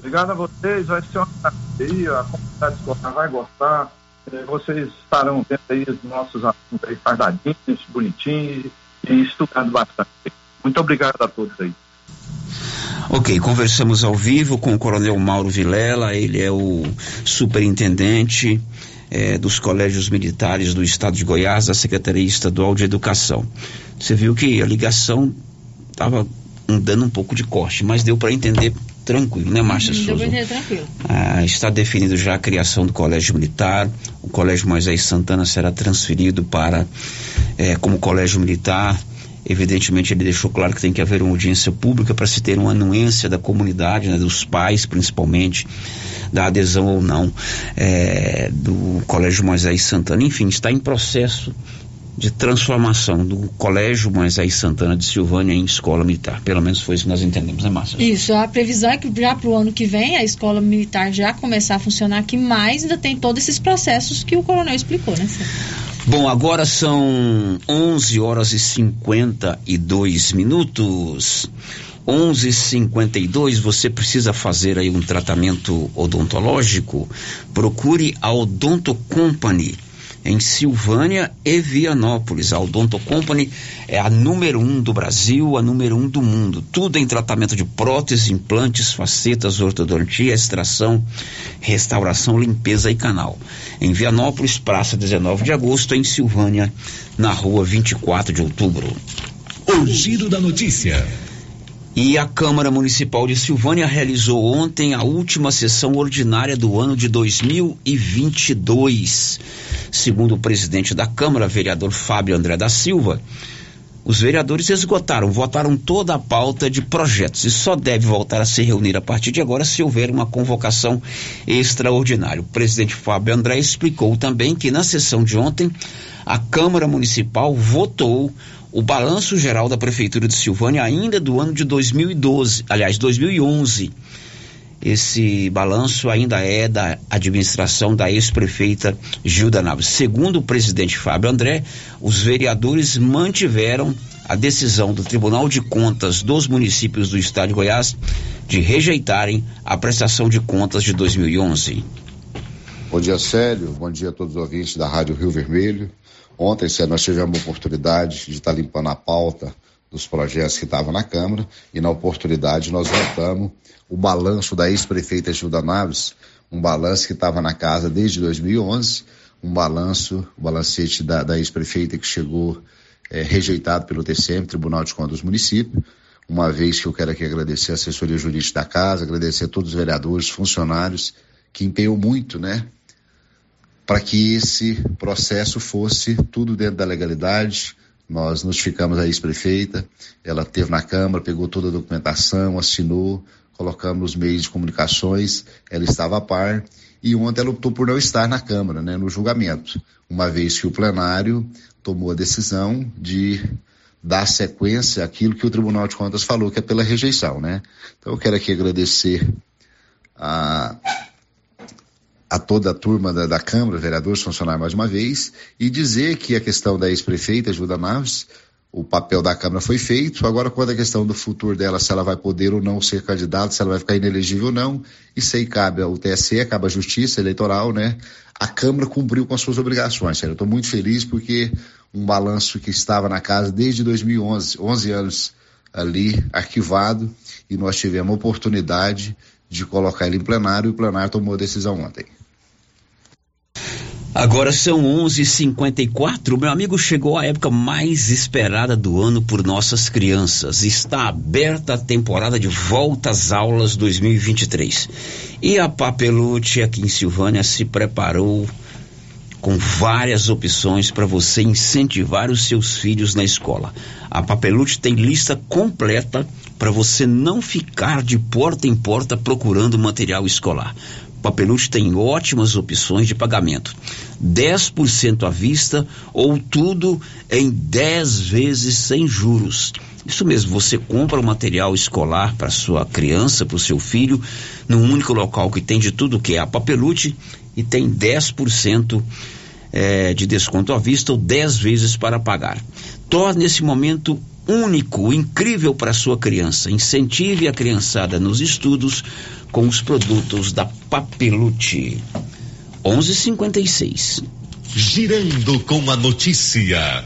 Speaker 27: Obrigado a vocês, vai ser uma maravilha, a comunidade escolar vai gostar. Eh, Vocês estarão vendo aí os nossos alunos aí fardadinhos, bonitinhos e estudando bastante. Muito obrigado a todos aí.
Speaker 6: Ok, conversamos ao vivo com o Coronel Mauro Vilela, ele é o superintendente eh, dos colégios militares do estado de Goiás, da Secretaria Estadual de Educação. Você viu que a ligação estava dando um pouco de corte, mas deu para entender tranquilo, né, Márcia
Speaker 23: Deu
Speaker 6: Souza?
Speaker 23: entender tranquilo.
Speaker 6: Ah, está definido já a criação do Colégio Militar. O Colégio Moisés Santana será transferido para eh, como Colégio Militar. Evidentemente, ele deixou claro que tem que haver uma audiência pública para se ter uma anuência da comunidade, né, dos pais, principalmente, da adesão ou não eh, do Colégio Moisés Santana. Enfim, está em processo de transformação do Colégio Moisés Santana de Silvânia em escola militar. Pelo menos foi isso que nós entendemos, né, Márcia?
Speaker 23: Isso, a previsão é que já para o ano que vem a escola militar já começar a funcionar aqui, mas ainda tem todos esses processos que o coronel explicou, né?
Speaker 6: Bom, agora são 11 horas e 52 minutos. 11:52. Você precisa fazer aí um tratamento odontológico? Procure a Odonto Company em Silvânia e Vianópolis. A Odonto Company é a número um do Brasil, a número um do mundo. Tudo em tratamento de próteses, implantes, facetas, ortodontia, extração, restauração, limpeza e canal. Em Vianópolis, Praça 19 de Agosto, em Silvânia, na rua 24 de outubro.
Speaker 28: O giro da notícia.
Speaker 6: E a Câmara Municipal de Silvânia realizou ontem a última sessão ordinária do ano de 2022. Segundo o presidente da Câmara, vereador Fábio André da Silva, os vereadores esgotaram, votaram toda a pauta de projetos e só deve voltar a se reunir a partir de agora se houver uma convocação extraordinária. O presidente Fábio André explicou também que na sessão de ontem a Câmara Municipal votou o balanço geral da Prefeitura de Silvânia ainda do ano de 2012, aliás, 2011. Esse balanço ainda é da administração da ex-prefeita Gilda Naves. Segundo o presidente Fábio André, os vereadores mantiveram a decisão do Tribunal de Contas dos municípios do estado de Goiás de rejeitarem a prestação de contas de 2011.
Speaker 29: Bom dia, Célio. Bom dia a todos os ouvintes da Rádio Rio Vermelho. Ontem, nós tivemos a oportunidade de estar limpando a pauta dos projetos que estavam na Câmara e, na oportunidade, nós votamos o balanço da ex-prefeita Gilda Naves, um balanço que estava na casa desde 2011, um balanço, o balancete da, da ex-prefeita que chegou eh, rejeitado pelo TCM, Tribunal de Contas do Município. Uma vez que eu quero aqui agradecer a assessoria jurídica da casa, agradecer a todos os vereadores, funcionários que empenhou muito, né, para que esse processo fosse tudo dentro da legalidade. Nós notificamos a ex-prefeita, ela teve na Câmara, pegou toda a documentação, assinou, colocamos os meios de comunicações, ela estava a par e ontem ela optou por não estar na Câmara, né, no julgamento, uma vez que o plenário tomou a decisão de dar sequência àquilo que o Tribunal de Contas falou, que é pela rejeição, né? Então eu quero aqui agradecer a, a toda a turma da, da Câmara, vereadores, funcionários mais uma vez, e dizer que a questão da ex-prefeita, Ajuda Naves, o papel da Câmara foi feito, agora quando a questão do futuro dela, se ela vai poder ou não ser candidata, se ela vai ficar inelegível ou não, isso aí cabe ao TSE, cabe à Justiça Eleitoral, né? A Câmara cumpriu com as suas obrigações, sério. Eu estou muito feliz porque um balanço que estava na casa desde 2011, 11 anos ali arquivado, e nós tivemos a oportunidade de colocar ele em plenário, e o plenário tomou a decisão ontem.
Speaker 6: Agora são 11:54. Meu amigo, chegou a época mais esperada do ano por nossas crianças. Está aberta a temporada de volta às aulas 2023. E a Papelute aqui em Silvânia se preparou com várias opções para você incentivar os seus filhos na escola. A Papelute tem lista completa para você não ficar de porta em porta procurando material escolar. Papelute tem ótimas opções de pagamento. 10% à vista ou tudo em 10 vezes sem juros. Isso mesmo, você compra o material escolar para sua criança, para o seu filho, num único local que tem de tudo que é a Papelute e tem 10% é, de desconto à vista ou 10 vezes para pagar. Torne esse momento único, incrível para sua criança. Incentive a criançada nos estudos com os produtos da Papelute. 11:56.
Speaker 28: Girando com a notícia.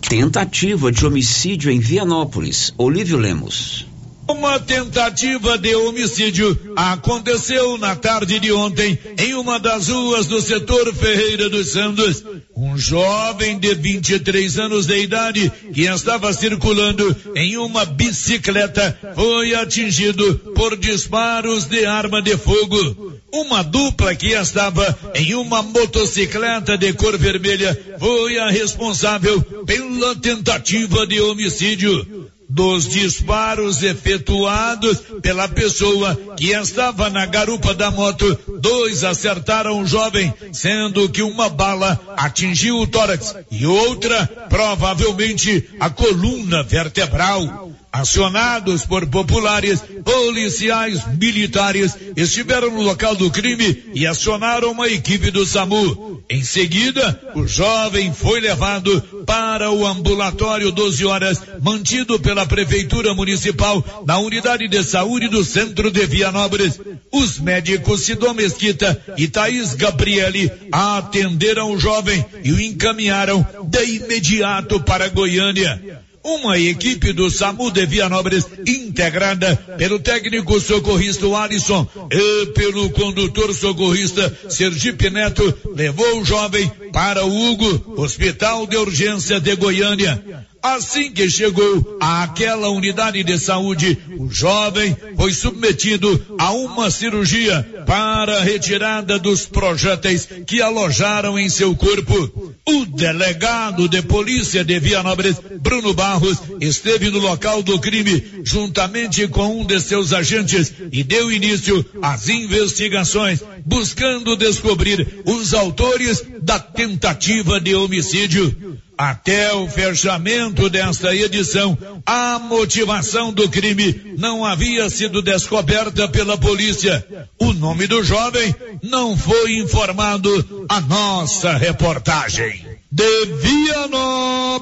Speaker 6: Tentativa de homicídio em Vianópolis. Olívio Lemos.
Speaker 2: Uma tentativa de homicídio aconteceu na tarde de ontem em uma das ruas do setor Ferreira dos Santos. Um jovem de 23 anos de idade que estava circulando em uma bicicleta foi atingido por disparos de arma de fogo. Uma dupla que estava em uma motocicleta de cor vermelha foi a responsável pela tentativa de homicídio dos disparos efetuados pela pessoa que estava na garupa da moto, dois acertaram o jovem, sendo que uma bala atingiu o tórax e outra provavelmente a coluna vertebral. Acionados por populares, policiais militares estiveram no local do crime e acionaram uma equipe do SAMU. Em seguida, o jovem foi levado para o ambulatório 12 horas, mantido pela Prefeitura Municipal na unidade de saúde do centro de Vianópolis. Os médicos Sidom Mesquita e Thaís Gabriele atenderam o jovem e o encaminharam de imediato para Goiânia uma equipe do SAMU de Vianópolis integrada pelo técnico socorrista Alisson e pelo condutor socorrista Sergipe Neto levou o jovem para o Hugo, Hospital de Urgência de Goiânia. Assim que chegou àquela unidade de saúde, o jovem foi submetido a uma cirurgia para retirada dos projéteis que alojaram em seu corpo. O delegado de polícia de Vianópolis, Bruno Barros, esteve no local do crime juntamente com um de seus agentes e deu início às investigações, buscando descobrir os autores da tentativa de homicídio. Até o fechamento desta edição, a motivação do crime não havia sido descoberta pela polícia. O nome do jovem não foi informado à nossa reportagem. De Vianópolis,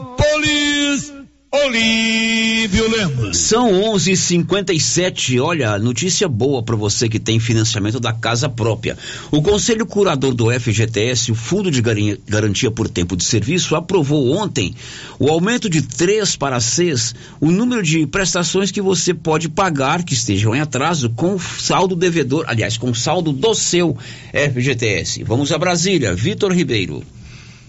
Speaker 2: Olívio Lemos.
Speaker 6: São 11:57. Olha, notícia boa para você que tem financiamento da casa própria. O Conselho Curador do FGTS, o Fundo de Garantia por Tempo de Serviço, aprovou ontem o aumento de três para seis o número de prestações que você pode pagar que estejam em atraso com saldo devedor, aliás, com saldo do seu FGTS. Vamos a Brasília. Vitor Ribeiro.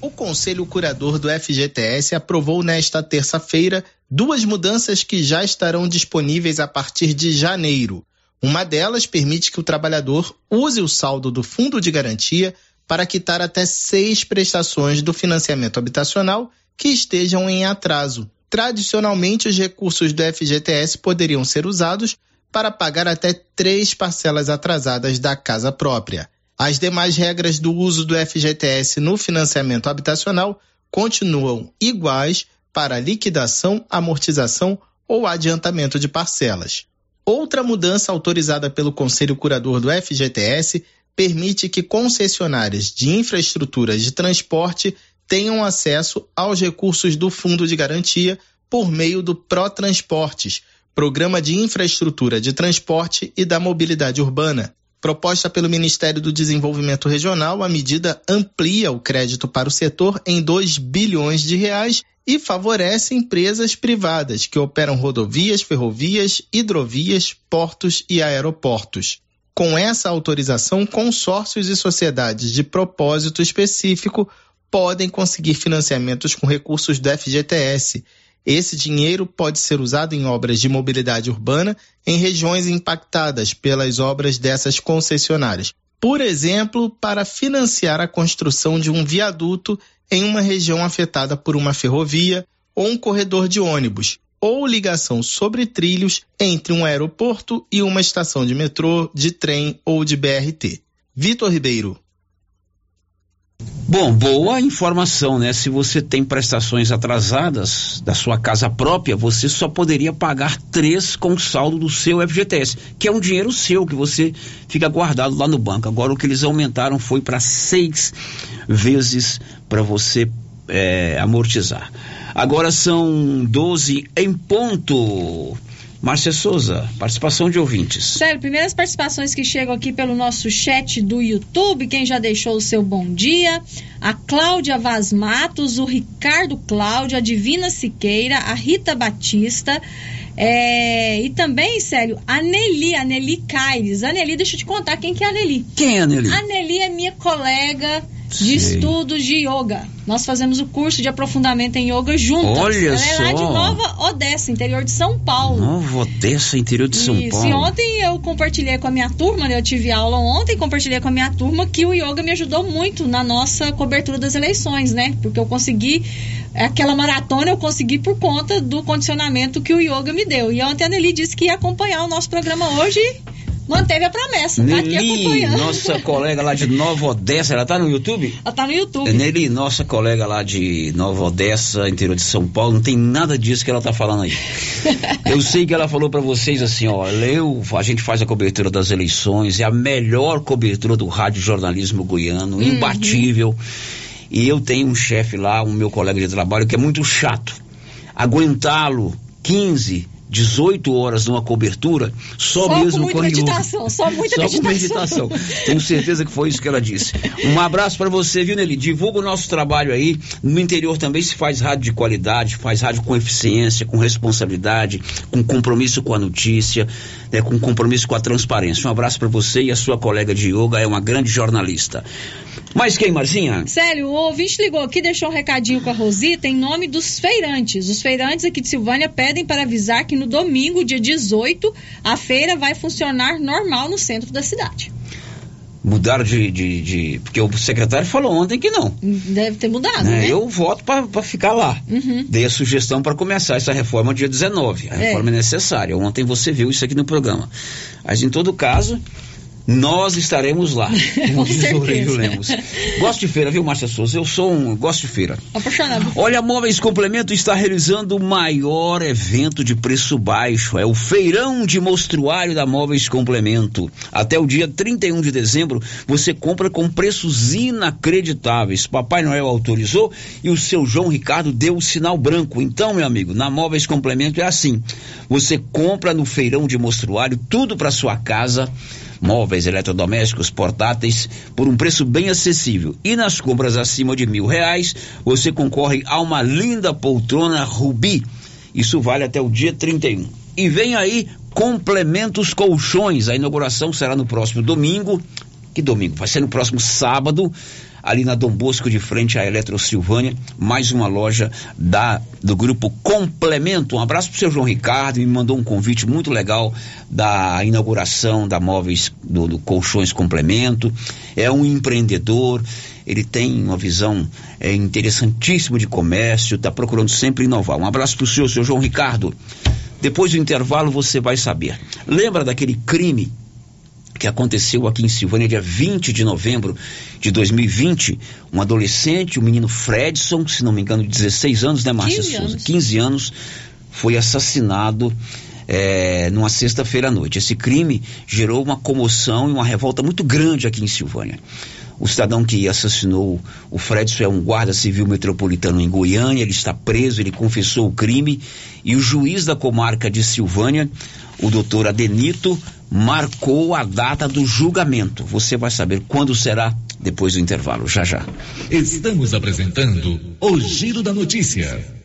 Speaker 30: O Conselho Curador do FGTS aprovou nesta terça-feira duas mudanças que já estarão disponíveis a partir de janeiro. Uma delas permite que o trabalhador use o saldo do fundo de garantia para quitar até seis prestações do financiamento habitacional que estejam em atraso. Tradicionalmente, os recursos do FGTS poderiam ser usados para pagar até três parcelas atrasadas da casa própria. As demais regras do uso do FGTS no financiamento habitacional continuam iguais para liquidação, amortização ou adiantamento de parcelas. Outra mudança autorizada pelo Conselho Curador do FGTS permite que concessionárias de infraestruturas de transporte tenham acesso aos recursos do Fundo de Garantia por meio do Protransportes, Programa de Infraestrutura de Transporte e da Mobilidade Urbana. Proposta pelo Ministério do Desenvolvimento Regional, a medida amplia o crédito para o setor em 2 bilhões de reais e favorece empresas privadas que operam rodovias, ferrovias, hidrovias, portos e aeroportos. Com essa autorização, consórcios e sociedades de propósito específico podem conseguir financiamentos com recursos do FGTS. Esse dinheiro pode ser usado em obras de mobilidade urbana em regiões impactadas pelas obras dessas concessionárias. Por exemplo, para financiar a construção de um viaduto em uma região afetada por uma ferrovia ou um corredor de ônibus, ou ligação sobre trilhos entre um aeroporto e uma estação de metrô, de trem ou de BRT. Vitor Ribeiro.
Speaker 6: Bom, boa informação, né? Se você tem prestações atrasadas da sua casa própria, você só poderia pagar três com o saldo do seu FGTS, que é um dinheiro seu que você fica guardado lá no banco. Agora o que eles aumentaram foi para seis vezes para você é, amortizar. Agora são 12 em ponto. Márcia Souza, participação de ouvintes.
Speaker 16: Sério, primeiras participações que chegam aqui pelo nosso chat do YouTube, quem já deixou o seu bom dia, a Cláudia Vaz Matos, o Ricardo Cláudio, a Divina Siqueira, a Rita Batista, é, e também, sério, a Nelly, a Nelly Caires. A Nelly, deixa eu te contar quem que é a Nelly.
Speaker 6: Quem é a Nelly?
Speaker 16: A Nelly é minha colega de
Speaker 6: Sei.
Speaker 16: estudos de yoga. Nós fazemos o curso de aprofundamento em yoga juntas.
Speaker 6: Olha
Speaker 16: Ela é lá de
Speaker 6: só.
Speaker 16: Nova Odessa, interior de São Paulo.
Speaker 6: Nova Odessa, interior de São
Speaker 16: Isso,
Speaker 6: Paulo.
Speaker 16: e ontem eu compartilhei com a minha turma, né? Eu tive aula ontem, compartilhei com a minha turma que o yoga me ajudou muito na nossa cobertura das eleições, né? Porque eu consegui, aquela maratona eu consegui por conta do condicionamento que o yoga me deu. E ontem a Nelly disse que ia acompanhar o nosso programa hoje manteve a promessa, tá
Speaker 6: Nelly,
Speaker 16: acompanhando.
Speaker 6: nossa colega lá de Nova Odessa, ela tá no YouTube?
Speaker 16: Ela tá no YouTube.
Speaker 6: Nelly, nossa colega lá de Nova Odessa, interior de São Paulo, não tem nada disso que ela tá falando aí. Eu sei que ela falou pra vocês assim, ó, eu, a gente faz a cobertura das eleições, é a melhor cobertura do rádio jornalismo goiano, imbatível. E eu tenho um chefe lá, um meu colega de trabalho, que é muito chato. Aguentá-lo 15, 18 horas numa cobertura, só,
Speaker 16: Só
Speaker 6: mesmo
Speaker 16: com
Speaker 6: ouve-
Speaker 16: meditação, só muita
Speaker 6: só
Speaker 16: meditação.
Speaker 6: com meditação. Tenho certeza que foi isso que ela disse. Um abraço para você, viu, Nelly? Divulga o nosso trabalho aí. No interior também se faz rádio de qualidade, faz rádio com eficiência, com responsabilidade, com compromisso com a notícia, né, com compromisso com a transparência. Um abraço para você e a sua colega de yoga, é uma grande jornalista. Mas quem, Marcinha?
Speaker 16: Sério, o ouvinte ligou aqui, deixou um recadinho com a Rosita em nome dos feirantes. Os feirantes aqui de Silvânia pedem para avisar que no domingo, dia 18, a feira vai funcionar normal no centro da cidade.
Speaker 6: Mudaram de, de, de- Porque o secretário falou ontem que não.
Speaker 16: Deve ter mudado,
Speaker 6: né?
Speaker 16: né?
Speaker 6: Eu voto para ficar lá.
Speaker 16: Uhum.
Speaker 6: Dei a sugestão para começar essa reforma dia 19. A
Speaker 16: É.
Speaker 6: reforma é necessária. Ontem você viu isso aqui no programa. Mas em todo caso, nós estaremos lá. Como diz o Lemos. Gosto de feira, viu, Márcia Souza? Eu sou um. Gosto de feira.
Speaker 16: Apaixonado.
Speaker 6: Olha, a Móveis Complemento está realizando o maior evento de preço baixo. É o Feirão de Mostruário da Móveis Complemento. Até o dia 31 de dezembro, você compra com preços inacreditáveis. Papai Noel autorizou e o seu João Ricardo deu o sinal branco. Então, meu amigo, na Móveis Complemento é assim. Você compra no Feirão de Mostruário tudo para sua casa móveis, eletrodomésticos, portáteis, por um preço bem acessível. E nas compras acima de mil reais, você concorre a uma linda poltrona Rubi. Isso vale até o dia 31. E vem aí complementos colchões. A inauguração será no próximo domingo, Que domingo? Vai ser no próximo sábado, ali na Dom Bosco, de frente à Eletro Silvânia, mais uma loja da do grupo Complemento. Um abraço pro seu João Ricardo, me mandou um convite muito legal da inauguração da Móveis do, do Colchões Complemento. É um empreendedor, ele tem uma visão é, interessantíssima de comércio, está procurando sempre inovar. Um abraço pro senhor, seu João Ricardo. Depois do intervalo você vai saber. Lembra daquele crime que aconteceu aqui em Silvânia, dia 20 de novembro de 2020, um adolescente, o menino Fredson, se não me engano, de 16 anos, né, Márcia
Speaker 23: 15
Speaker 6: Souza?
Speaker 23: anos.
Speaker 6: 15 anos, foi assassinado é, numa sexta-feira à noite. Esse crime gerou uma comoção e uma revolta muito grande aqui em Silvânia. O cidadão que assassinou o Fredson é um guarda civil metropolitano em Goiânia, ele está preso, ele confessou o crime e o juiz da comarca de Silvânia, o doutor Adenito, marcou a data do julgamento. Você vai saber quando será depois do intervalo, já já.
Speaker 28: Estamos apresentando o Giro da Notícia.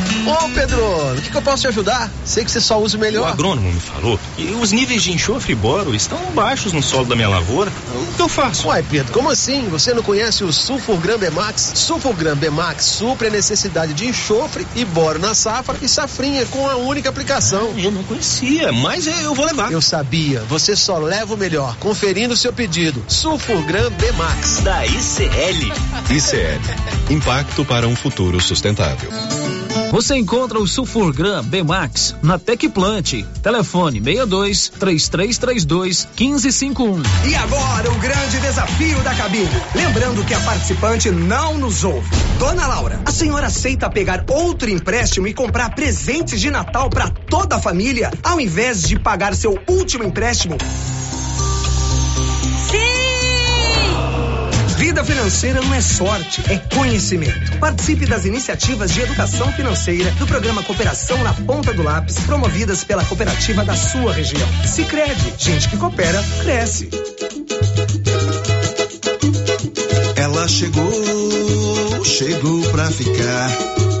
Speaker 31: Ô Pedro, o que, que eu posso te ajudar? Sei que você só usa o
Speaker 32: O
Speaker 31: melhor.
Speaker 32: agrônomo me falou que os níveis de enxofre e boro estão baixos no solo da minha lavoura. O que eu faço?
Speaker 31: Uai, Pedro, como assim? Você não conhece o Sulfurgram Bemax? Sulfurgram Bemax supre a necessidade de enxofre e boro na safra e safrinha com a única aplicação.
Speaker 32: Eu não conhecia, mas eu vou levar.
Speaker 31: Eu sabia, você só leva o melhor. Conferindo o seu pedido. Sulfurgram Bemax.
Speaker 32: Da ICL.
Speaker 33: ICL. Impacto para um futuro sustentável.
Speaker 14: Você encontra o Sulfurgram B-Max na Tecplant. Telefone 62 3332 1551.
Speaker 34: E agora o grande desafio da cabine. Lembrando que a participante não nos ouve. Dona Laura, a senhora aceita pegar outro empréstimo e comprar presentes de Natal para toda a família, ao invés de pagar seu último empréstimo? Vida financeira não é sorte, é conhecimento. Participe das iniciativas de educação financeira do programa Cooperação na Ponta do Lápis, promovidas pela cooperativa da sua região. Sicredi, gente que coopera, cresce.
Speaker 35: Ela chegou, chegou pra ficar.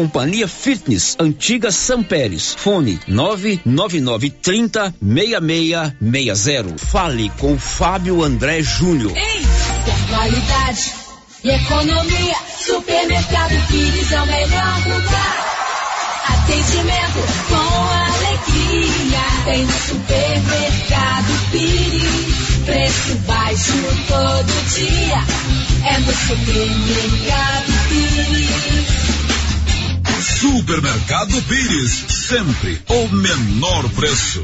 Speaker 6: Companhia Fitness, antiga São Pérez. Fone 99930 6660. Fale com Fábio André Júnior.
Speaker 36: Qualidade e economia. Supermercado Pires é o melhor lugar. Atendimento com alegria. Tem no supermercado Pires. Preço baixo todo dia. É no supermercado Pires.
Speaker 37: Supermercado Pires, sempre o menor preço.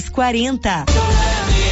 Speaker 38: 2640.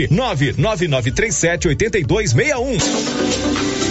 Speaker 39: 999378261.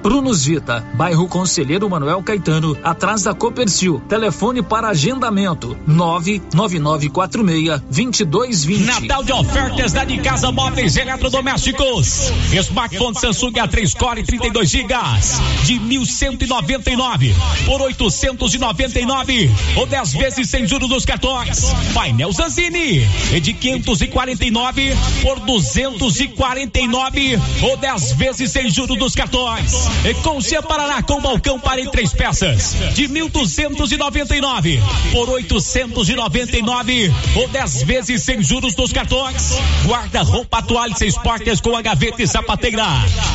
Speaker 14: Prunus Vita, bairro Conselheiro Manuel Caetano, atrás da Copercil. Telefone para agendamento: 99946 2220.
Speaker 10: Natal de ofertas da de casa móveis eletrodomésticos. Smartphone Samsung A3 Core 32 GB de 1199 por 899 ou 10 vezes sem juros dos cartões. Painel Zanzini de 549 por 249 ou 10 vezes sem juros dos cartões. E Concia Paraná com balcão para em três peças de 1.299 por 899 ou 10 vezes sem juros dos cartões. Guarda-roupa toalha seis portas com a gaveta e sapateira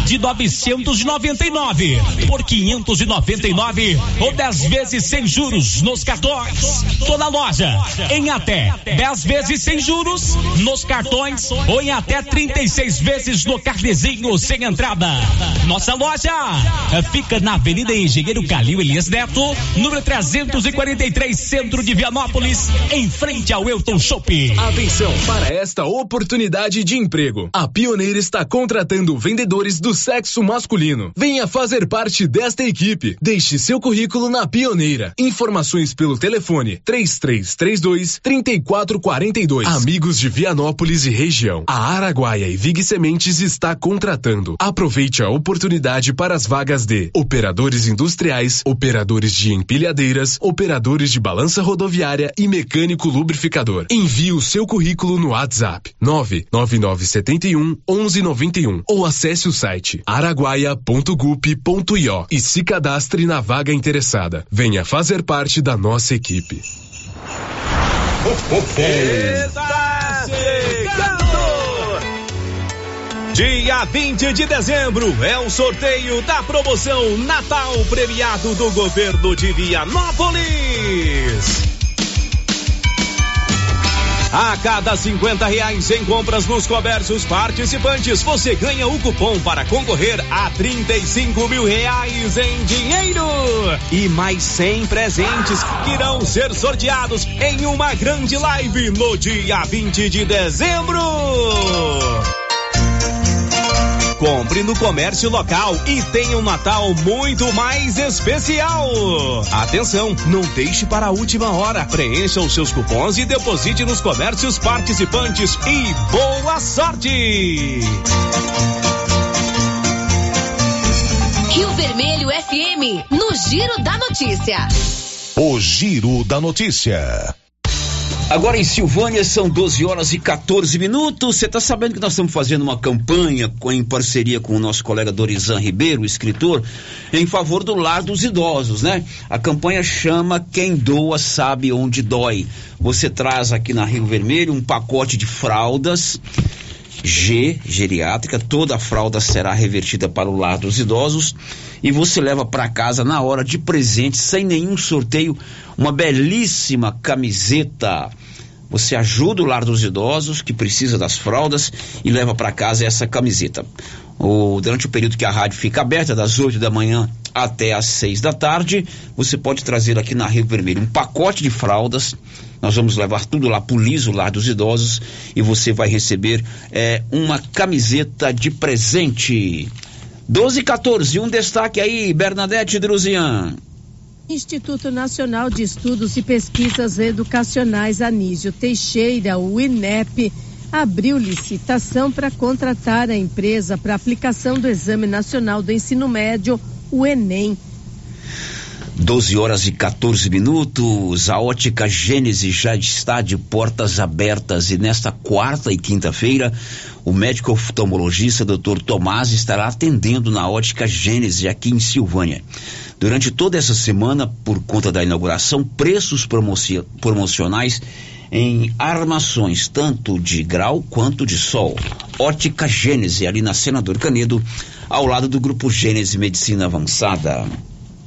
Speaker 10: de 999 por 599 ou 10 vezes sem juros nos cartões. Toda loja em até 10 vezes sem juros nos cartões ou em até 36 vezes no carnezinho sem entrada. Nossa loja fica na Avenida Engenheiro Calil Elias Neto, número 343, centro de Vianópolis, em frente ao Elton Shopping.
Speaker 40: Atenção para esta oportunidade de emprego. A Pioneira está contratando vendedores do sexo masculino. Venha fazer parte desta equipe. Deixe seu currículo na Pioneira. Informações pelo telefone 3332 3442. Amigos de Vianópolis e região. A Araguaia e Vig Sementes está contratando. Aproveite a oportunidade para as vagas de operadores industriais, operadores de empilhadeiras, operadores de balança rodoviária e mecânico lubrificador. Envie o seu currículo no WhatsApp 99971 1191 ou acesse o site araguaia.gup.io e se cadastre na vaga interessada. Venha fazer parte da nossa equipe.
Speaker 18: Está Dia 20 de dezembro é o sorteio da promoção Natal Premiado do Governo de Vianópolis. A cada 50 reais em compras nos comércios participantes, você ganha o cupom para concorrer a 35 mil reais em dinheiro. E mais 100 presentes que irão ser sorteados em uma grande live no dia 20 de dezembro. Compre no comércio local e tenha um Natal muito mais especial. Atenção, não deixe para a última hora. Preencha os seus cupons e deposite nos comércios participantes e boa sorte!
Speaker 41: Rio Vermelho FM, no Giro da Notícia.
Speaker 28: O Giro da Notícia.
Speaker 6: Agora em Silvânia são 12 horas e 14 minutos. Você está sabendo que nós estamos fazendo uma campanha com, em parceria com o nosso colega Dorizan Ribeiro, escritor, em favor do lar dos idosos, né? A campanha chama Quem Doa Sabe Onde Dói. Você traz aqui na Rio Vermelho um pacote de fraldas. G, geriátrica, toda a fralda será revertida para o lar dos idosos e você leva para casa na hora de presente, sem nenhum sorteio, uma belíssima camiseta. Você ajuda o lar dos idosos que precisa das fraldas e leva para casa essa camiseta. O, durante o período que a rádio fica aberta, das 8 da manhã até às 6 da tarde, você pode trazer aqui na Rio Vermelho um pacote de fraldas. Nós vamos levar tudo lá pro Liso, lar dos idosos, e você vai receber é, uma camiseta de presente. 12 e 14, um destaque aí, Bernadette Druzian.
Speaker 42: Instituto Nacional de Estudos e Pesquisas Educacionais Anísio Teixeira, o INEP, abriu licitação para contratar a empresa para aplicação do Exame Nacional do Ensino Médio, o Enem.
Speaker 6: 12 horas e 14 minutos. A ótica Gênese já está de portas abertas e nesta quarta e quinta-feira o médico oftalmologista Dr. Tomás estará atendendo na ótica Gênese aqui em Silvânia. Durante toda essa semana, por conta da inauguração, preços promocionais em armações, tanto de grau quanto de sol. Ótica Gênese, ali na Senador Canedo, ao lado do Grupo Gênese Medicina Avançada.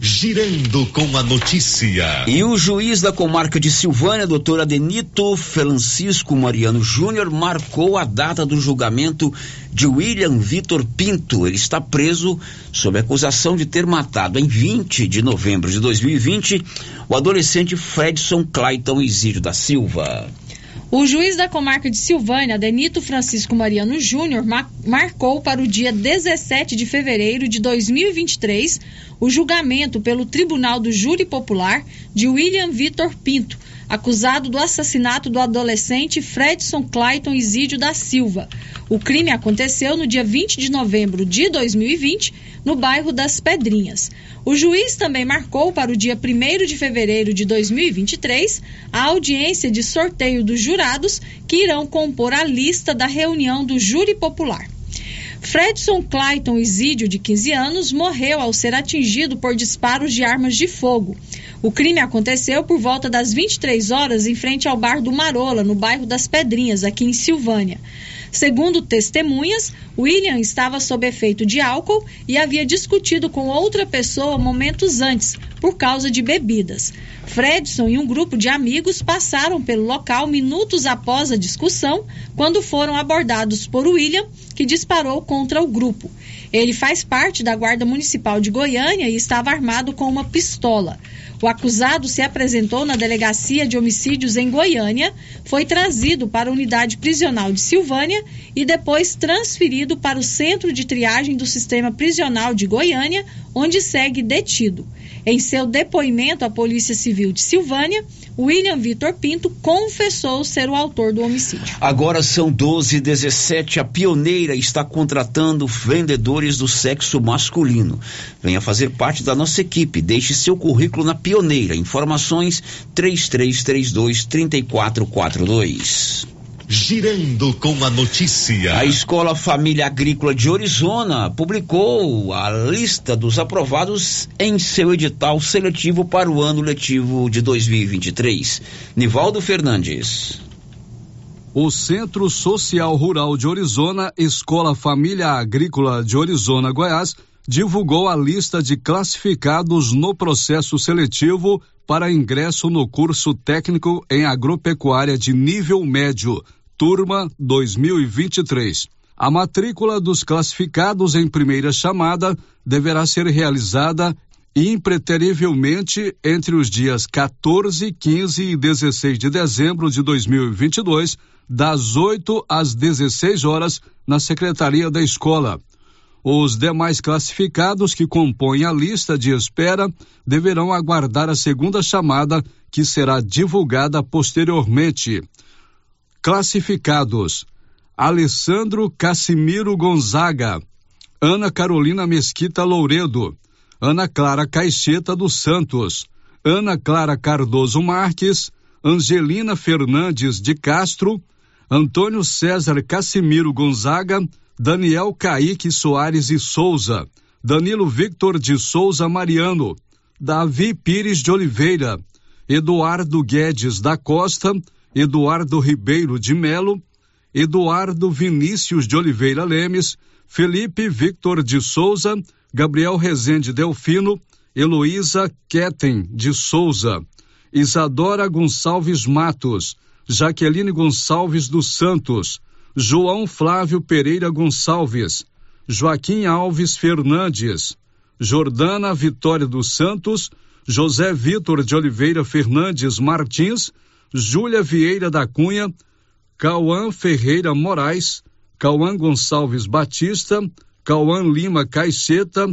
Speaker 28: Girando com a notícia.
Speaker 6: E o juiz da comarca de Silvânia, doutor Adenito Francisco Mariano Júnior, marcou a data do julgamento de William Vitor Pinto. Ele está preso sob acusação de ter matado em 20 de novembro de 2020 o adolescente Fredson Clayton Isídio da Silva.
Speaker 16: O juiz da comarca de Silvânia, Denito Francisco Mariano Júnior, marcou para o dia 17 de fevereiro de 2023 o julgamento pelo Tribunal do Júri Popular de William Vitor Pinto, acusado do assassinato do adolescente Fredson Clayton Isídio da Silva. O crime aconteceu no dia 20 de novembro de 2020, no bairro das Pedrinhas. O juiz também marcou para o dia 1 de fevereiro de 2023 a audiência de sorteio dos jurados que irão compor a lista da reunião do júri popular. Fredson Clayton Isídio, de 15 anos, morreu ao ser atingido por disparos de armas de fogo. O crime aconteceu por volta das 23 horas em frente ao bar do Marola, no bairro das Pedrinhas, aqui em Silvânia. Segundo testemunhas, William estava sob efeito de álcool e havia discutido com outra pessoa momentos antes, por causa de bebidas. Fredson e um grupo de amigos passaram pelo local minutos após a discussão, quando foram abordados por William, que disparou contra o grupo. Ele faz parte da Guarda Municipal de Goiânia e estava armado com uma pistola. O acusado se apresentou na Delegacia de Homicídios em Goiânia, foi trazido para a unidade prisional de Silvânia e depois transferido para o Centro de Triagem do Sistema Prisional de Goiânia, onde segue detido. Em seu depoimento à Polícia Civil de Silvânia, William Vitor Pinto confessou ser o autor do homicídio.
Speaker 6: Agora são 12 e 17. A pioneira está contratando vendedores do sexo masculino. Venha fazer parte da nossa equipe. Deixe seu currículo na pioneira. Informações 3332 3442.
Speaker 28: Girando com a notícia.
Speaker 6: A Escola Família Agrícola de Orizona publicou a lista dos aprovados em seu edital seletivo para o ano letivo de 2023. Nivaldo Fernandes.
Speaker 8: O Centro Social Rural de Orizona, Escola Família Agrícola de Orizona, Goiás, divulgou a lista de classificados no processo seletivo para ingresso no curso técnico em agropecuária de nível médio turma 2023. A matrícula dos classificados em primeira chamada deverá ser realizada impreterivelmente entre os dias 14, 15 e 16 de dezembro de 2022, das 8 às 16 horas, na secretaria da escola. Os demais classificados que compõem a lista de espera deverão aguardar a segunda chamada, que será divulgada posteriormente. Classificados: Alessandro Cassimiro Gonzaga, Ana Carolina Mesquita Louredo, Ana Clara Caixeta dos Santos, Ana Clara Cardoso Marques, Angelina Fernandes de Castro, Antônio César Cassimiro Gonzaga, Daniel Caíque Soares e Souza, Danilo Victor de Souza Mariano, Davi Pires de Oliveira, Eduardo Guedes da Costa, Eduardo Ribeiro de Melo, Eduardo Vinícius de Oliveira Lemes, Felipe Victor de Souza, Gabriel Rezende Delfino, Heloísa Ketten de Souza, Isadora Gonçalves Matos, Jaqueline Gonçalves dos Santos, João Flávio Pereira Gonçalves, Joaquim Alves Fernandes, Jordana Vitória dos Santos, José Vitor de Oliveira Fernandes Martins, Júlia Vieira da Cunha, Cauã Ferreira Moraes, Cauã Gonçalves Batista, Cauã Lima Caixeta,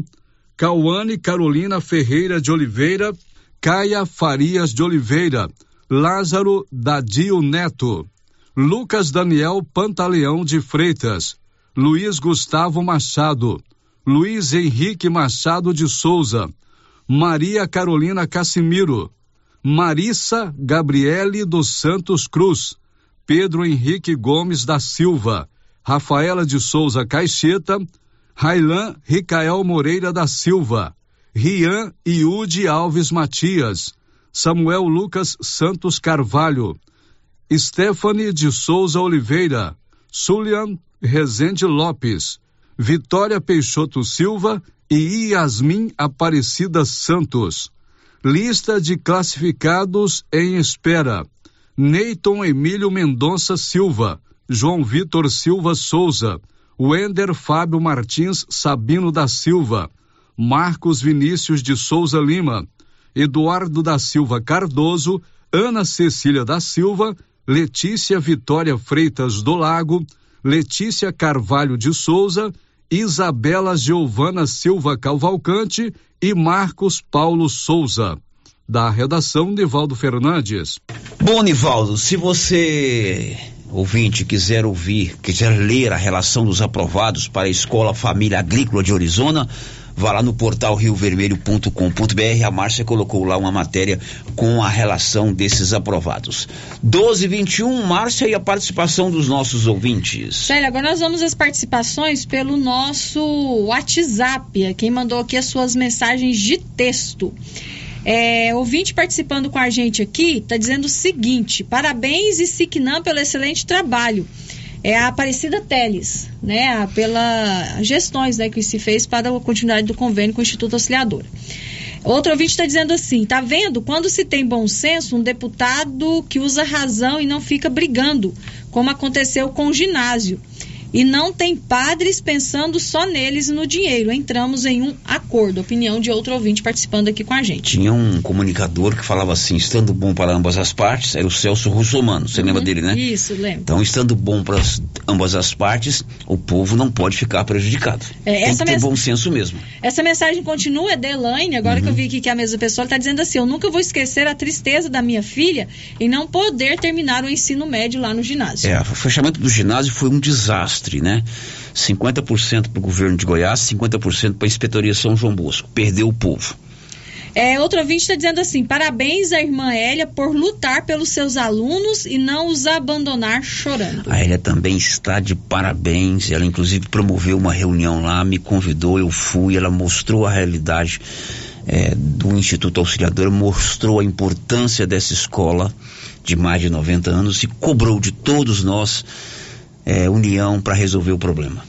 Speaker 8: Cauane Carolina Ferreira de Oliveira, Caia Farias de Oliveira, Lázaro Dadio Neto, Lucas Daniel Pantaleão de Freitas, Luiz Gustavo Machado, Luiz Henrique Machado de Souza, Maria Carolina Cassimiro, Marissa Gabriele dos Santos Cruz, Pedro Henrique Gomes da Silva, Rafaela de Souza Caixeta, Railan Ricael Moreira da Silva, Rian Iude Alves Matias, Samuel Lucas Santos Carvalho, Stephanie de Souza Oliveira, Sulian Rezende Lopes, Vitória Peixoto Silva e Yasmin Aparecida Santos. Lista de classificados em espera. Neyton Emílio Mendonça Silva, João Vitor Silva Souza, Wender Fábio Martins Sabino da Silva, Marcos Vinícius de Souza Lima, Eduardo da Silva Cardoso, Ana Cecília da Silva, Letícia Vitória Freitas do Lago, Letícia Carvalho de Souza, Isabela Giovana Silva Cavalcante e Marcos Paulo Souza. Da redação, Nivaldo Fernandes.
Speaker 6: Bom, Nivaldo, se você ouvinte quiser ouvir, quiser ler a relação dos aprovados para a Escola Família Agrícola de Orizona, vá lá no portal riovermelho.com.br. A Márcia colocou lá uma matéria com a relação desses aprovados. 1221, Márcia, e a participação dos nossos ouvintes.
Speaker 16: Célia, agora nós vamos às participações pelo nosso WhatsApp. Quem mandou aqui as suas mensagens de texto. É, ouvinte participando com a gente aqui está dizendo o seguinte: parabéns e Siquinam pelo excelente trabalho. É a Aparecida Teles, né? Pela gestões né, que se fez para a continuidade do convênio com o Instituto Auxiliador. Outro ouvinte está dizendo assim: tá vendo? Quando se tem bom senso, um deputado que usa razão e não fica brigando, como aconteceu com o ginásio e não tem padres pensando só neles e no dinheiro. Entramos em um acordo. Opinião de outro ouvinte participando aqui com a gente.
Speaker 6: Tinha um comunicador que falava assim: estando bom para ambas as partes, era o Celso Russomano. Você uhum, lembra dele, né?
Speaker 16: Isso, lembro.
Speaker 6: Então, estando bom para ambas as partes, o povo não pode ficar prejudicado. É, Tem que ter bom senso mesmo.
Speaker 16: Essa mensagem continua, é da Elaine, agora uhum. que eu vi aqui que é a mesma pessoa está dizendo assim: eu nunca vou esquecer a tristeza da minha filha em não poder terminar o ensino médio lá no ginásio.
Speaker 6: É, o fechamento do ginásio foi um desastre desastre, né? 50% para o governo de Goiás, 50% para a Inspetoria São João Bosco. Perdeu o povo.
Speaker 16: É, outro ouvinte está dizendo assim: parabéns à irmã Hélia por lutar pelos seus alunos e não os abandonar chorando.
Speaker 6: A Hélia também está de parabéns. Ela, inclusive, promoveu uma reunião lá, me convidou, eu fui. Ela mostrou a realidade é, do Instituto Auxiliador, mostrou a importância dessa escola de mais de 90 anos e cobrou de todos nós é, união para resolver o problema.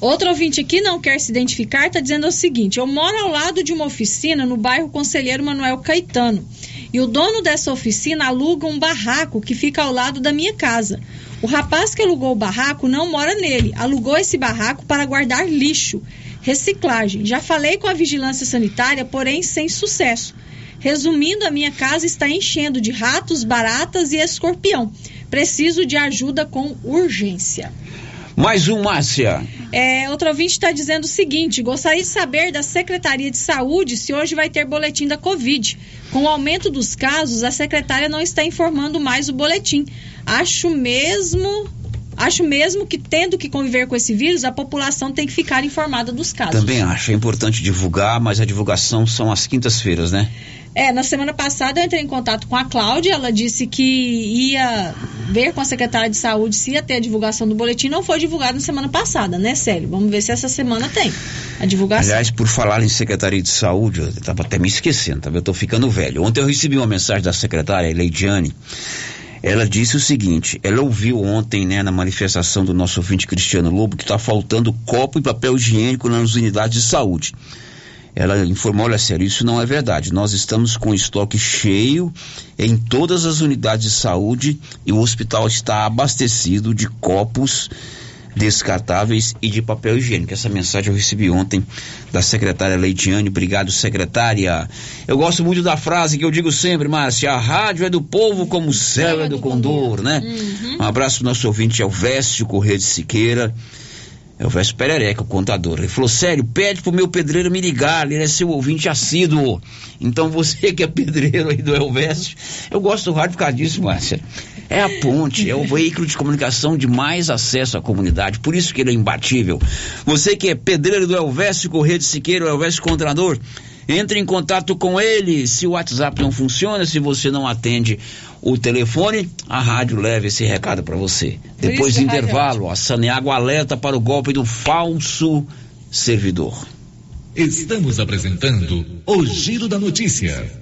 Speaker 16: Outro ouvinte aqui não quer se identificar, está dizendo o seguinte: eu moro ao lado de uma oficina no bairro Conselheiro Manuel Caetano. E o dono dessa oficina aluga um barraco que fica ao lado da minha casa. O rapaz que alugou o barraco não mora nele, alugou esse barraco para guardar lixo, reciclagem. Já falei com a vigilância sanitária, porém sem sucesso. Resumindo, a minha casa está enchendo de ratos, baratas e escorpião. Preciso de ajuda com urgência.
Speaker 6: Mais um, Márcia.
Speaker 16: É, outro ouvinte está dizendo o seguinte: gostaria de saber da Secretaria de Saúde se hoje vai ter boletim da Covid. Com o aumento dos casos, a secretária não está informando mais o boletim. Acho mesmo. Acho mesmo que, tendo que conviver com esse vírus, a população tem que ficar informada dos casos.
Speaker 6: Também acho, é importante divulgar, mas a divulgação são às quintas-feiras, né?
Speaker 16: É, na semana passada eu entrei em contato com a Cláudia, ela disse que ia ver com a secretária de saúde se ia ter a divulgação do boletim. Não foi divulgado na semana passada, né, Célio? Vamos ver se essa semana tem a divulgação.
Speaker 6: Aliás, por falar em Secretaria de Saúde, eu estava até me esquecendo, tá? eu tô ficando velho. Ontem eu recebi uma mensagem da secretária Leidiane. Ela disse o seguinte: ela ouviu ontem, né, na manifestação do nosso ouvinte Cristiano Lobo, que está faltando copo e papel higiênico nas unidades de saúde. Ela informou: olha, sério, isso não é verdade. Nós estamos com estoque cheio em todas as unidades de saúde e o hospital está abastecido de copos descartáveis e de papel higiênico. Essa mensagem eu recebi ontem da secretária Leidiane. Obrigado, secretária. Eu gosto muito da frase que eu digo sempre, Márcia: a rádio é do povo como o céu é do condor, né?
Speaker 16: Uhum.
Speaker 6: Um abraço pro nosso ouvinte Elvésio Corrêa de Siqueira. Elvésio Perereca, o contador. Ele falou: sério, pede pro meu pedreiro me ligar, ele é seu ouvinte assíduo. Então você que é pedreiro aí do Elvésio, eu gosto do rádio por causa disso, Márcia. É a ponte, é o veículo de comunicação de mais acesso à comunidade, por isso que ele é imbatível. Você que é pedreiro do Elvésio Corrêa de Siqueira, o Contador, entre em contato com ele. Se o WhatsApp não funciona, se você não atende o telefone, a rádio leva esse recado para você. Depois do
Speaker 10: isso,
Speaker 6: intervalo, a Saneago alerta para o golpe do falso servidor.
Speaker 10: Estamos apresentando o Giro da Notícia.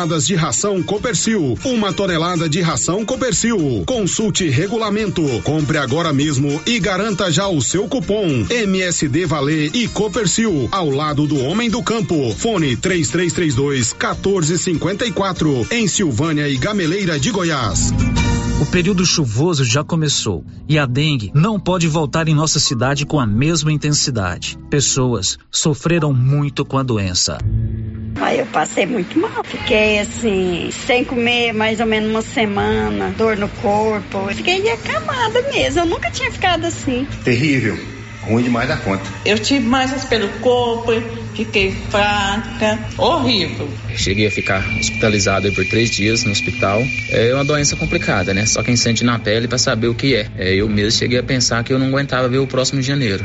Speaker 17: de ração Copercil, uma tonelada de ração Copercil. Consulte regulamento, compre agora mesmo e garanta já o seu cupom MSD Valer e Copercil ao lado do homem do campo. Fone 3332 1454 em Silvânia e Gameleira de Goiás.
Speaker 14: O período chuvoso já começou e a dengue não pode voltar em nossa cidade com a mesma intensidade. Pessoas sofreram muito com a doença.
Speaker 43: Aí eu passei muito mal. Fiquei assim, sem comer mais ou menos uma semana, dor no corpo. Eu Fiquei acamada mesmo. Eu nunca tinha ficado assim.
Speaker 44: Terrível. Ruim demais da conta.
Speaker 45: Eu tive manchas pelo corpo, fiquei fraca, horrível.
Speaker 46: Cheguei a ficar hospitalizado aí por três dias no hospital. É uma doença complicada, né? Só quem sente na pele para saber o que é. é. Eu mesmo cheguei a pensar que eu não aguentava ver o próximo de janeiro.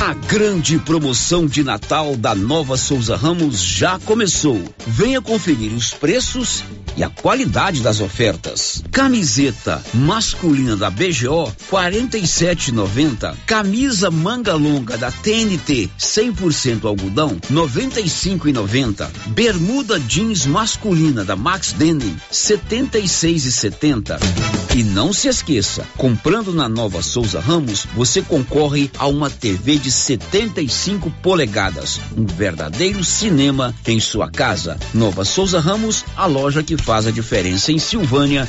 Speaker 6: A grande promoção de Natal da Nova Souza Ramos já começou. Venha conferir os preços e a qualidade das ofertas. Camiseta masculina da BGO 47,90. Camisa manga longa da TNT 100% algodão 95,90. Bermuda jeans masculina da Max Denim 76,70. E não se esqueça, comprando na Nova Souza Ramos, você concorre a uma TV de 75 polegadas, um verdadeiro cinema em sua casa. Nova Souza Ramos, a loja que faz a diferença em Silvânia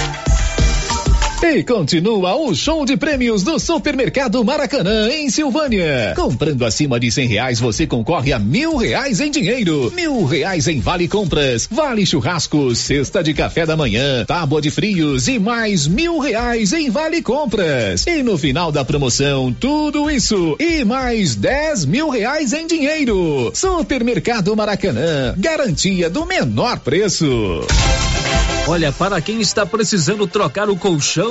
Speaker 15: E continua o show de prêmios do Supermercado Maracanã, em Silvânia. Comprando acima de cem reais, você concorre a mil reais em dinheiro, mil reais em vale compras, vale churrasco, cesta de café da manhã, tábua de frios e mais mil reais em vale compras. E no final da promoção, tudo isso e mais dez mil reais em dinheiro. Supermercado Maracanã, garantia do menor preço.
Speaker 14: Olha, para quem está precisando trocar o colchão,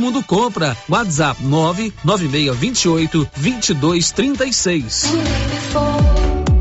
Speaker 14: mundo compra. WhatsApp 99628 2236.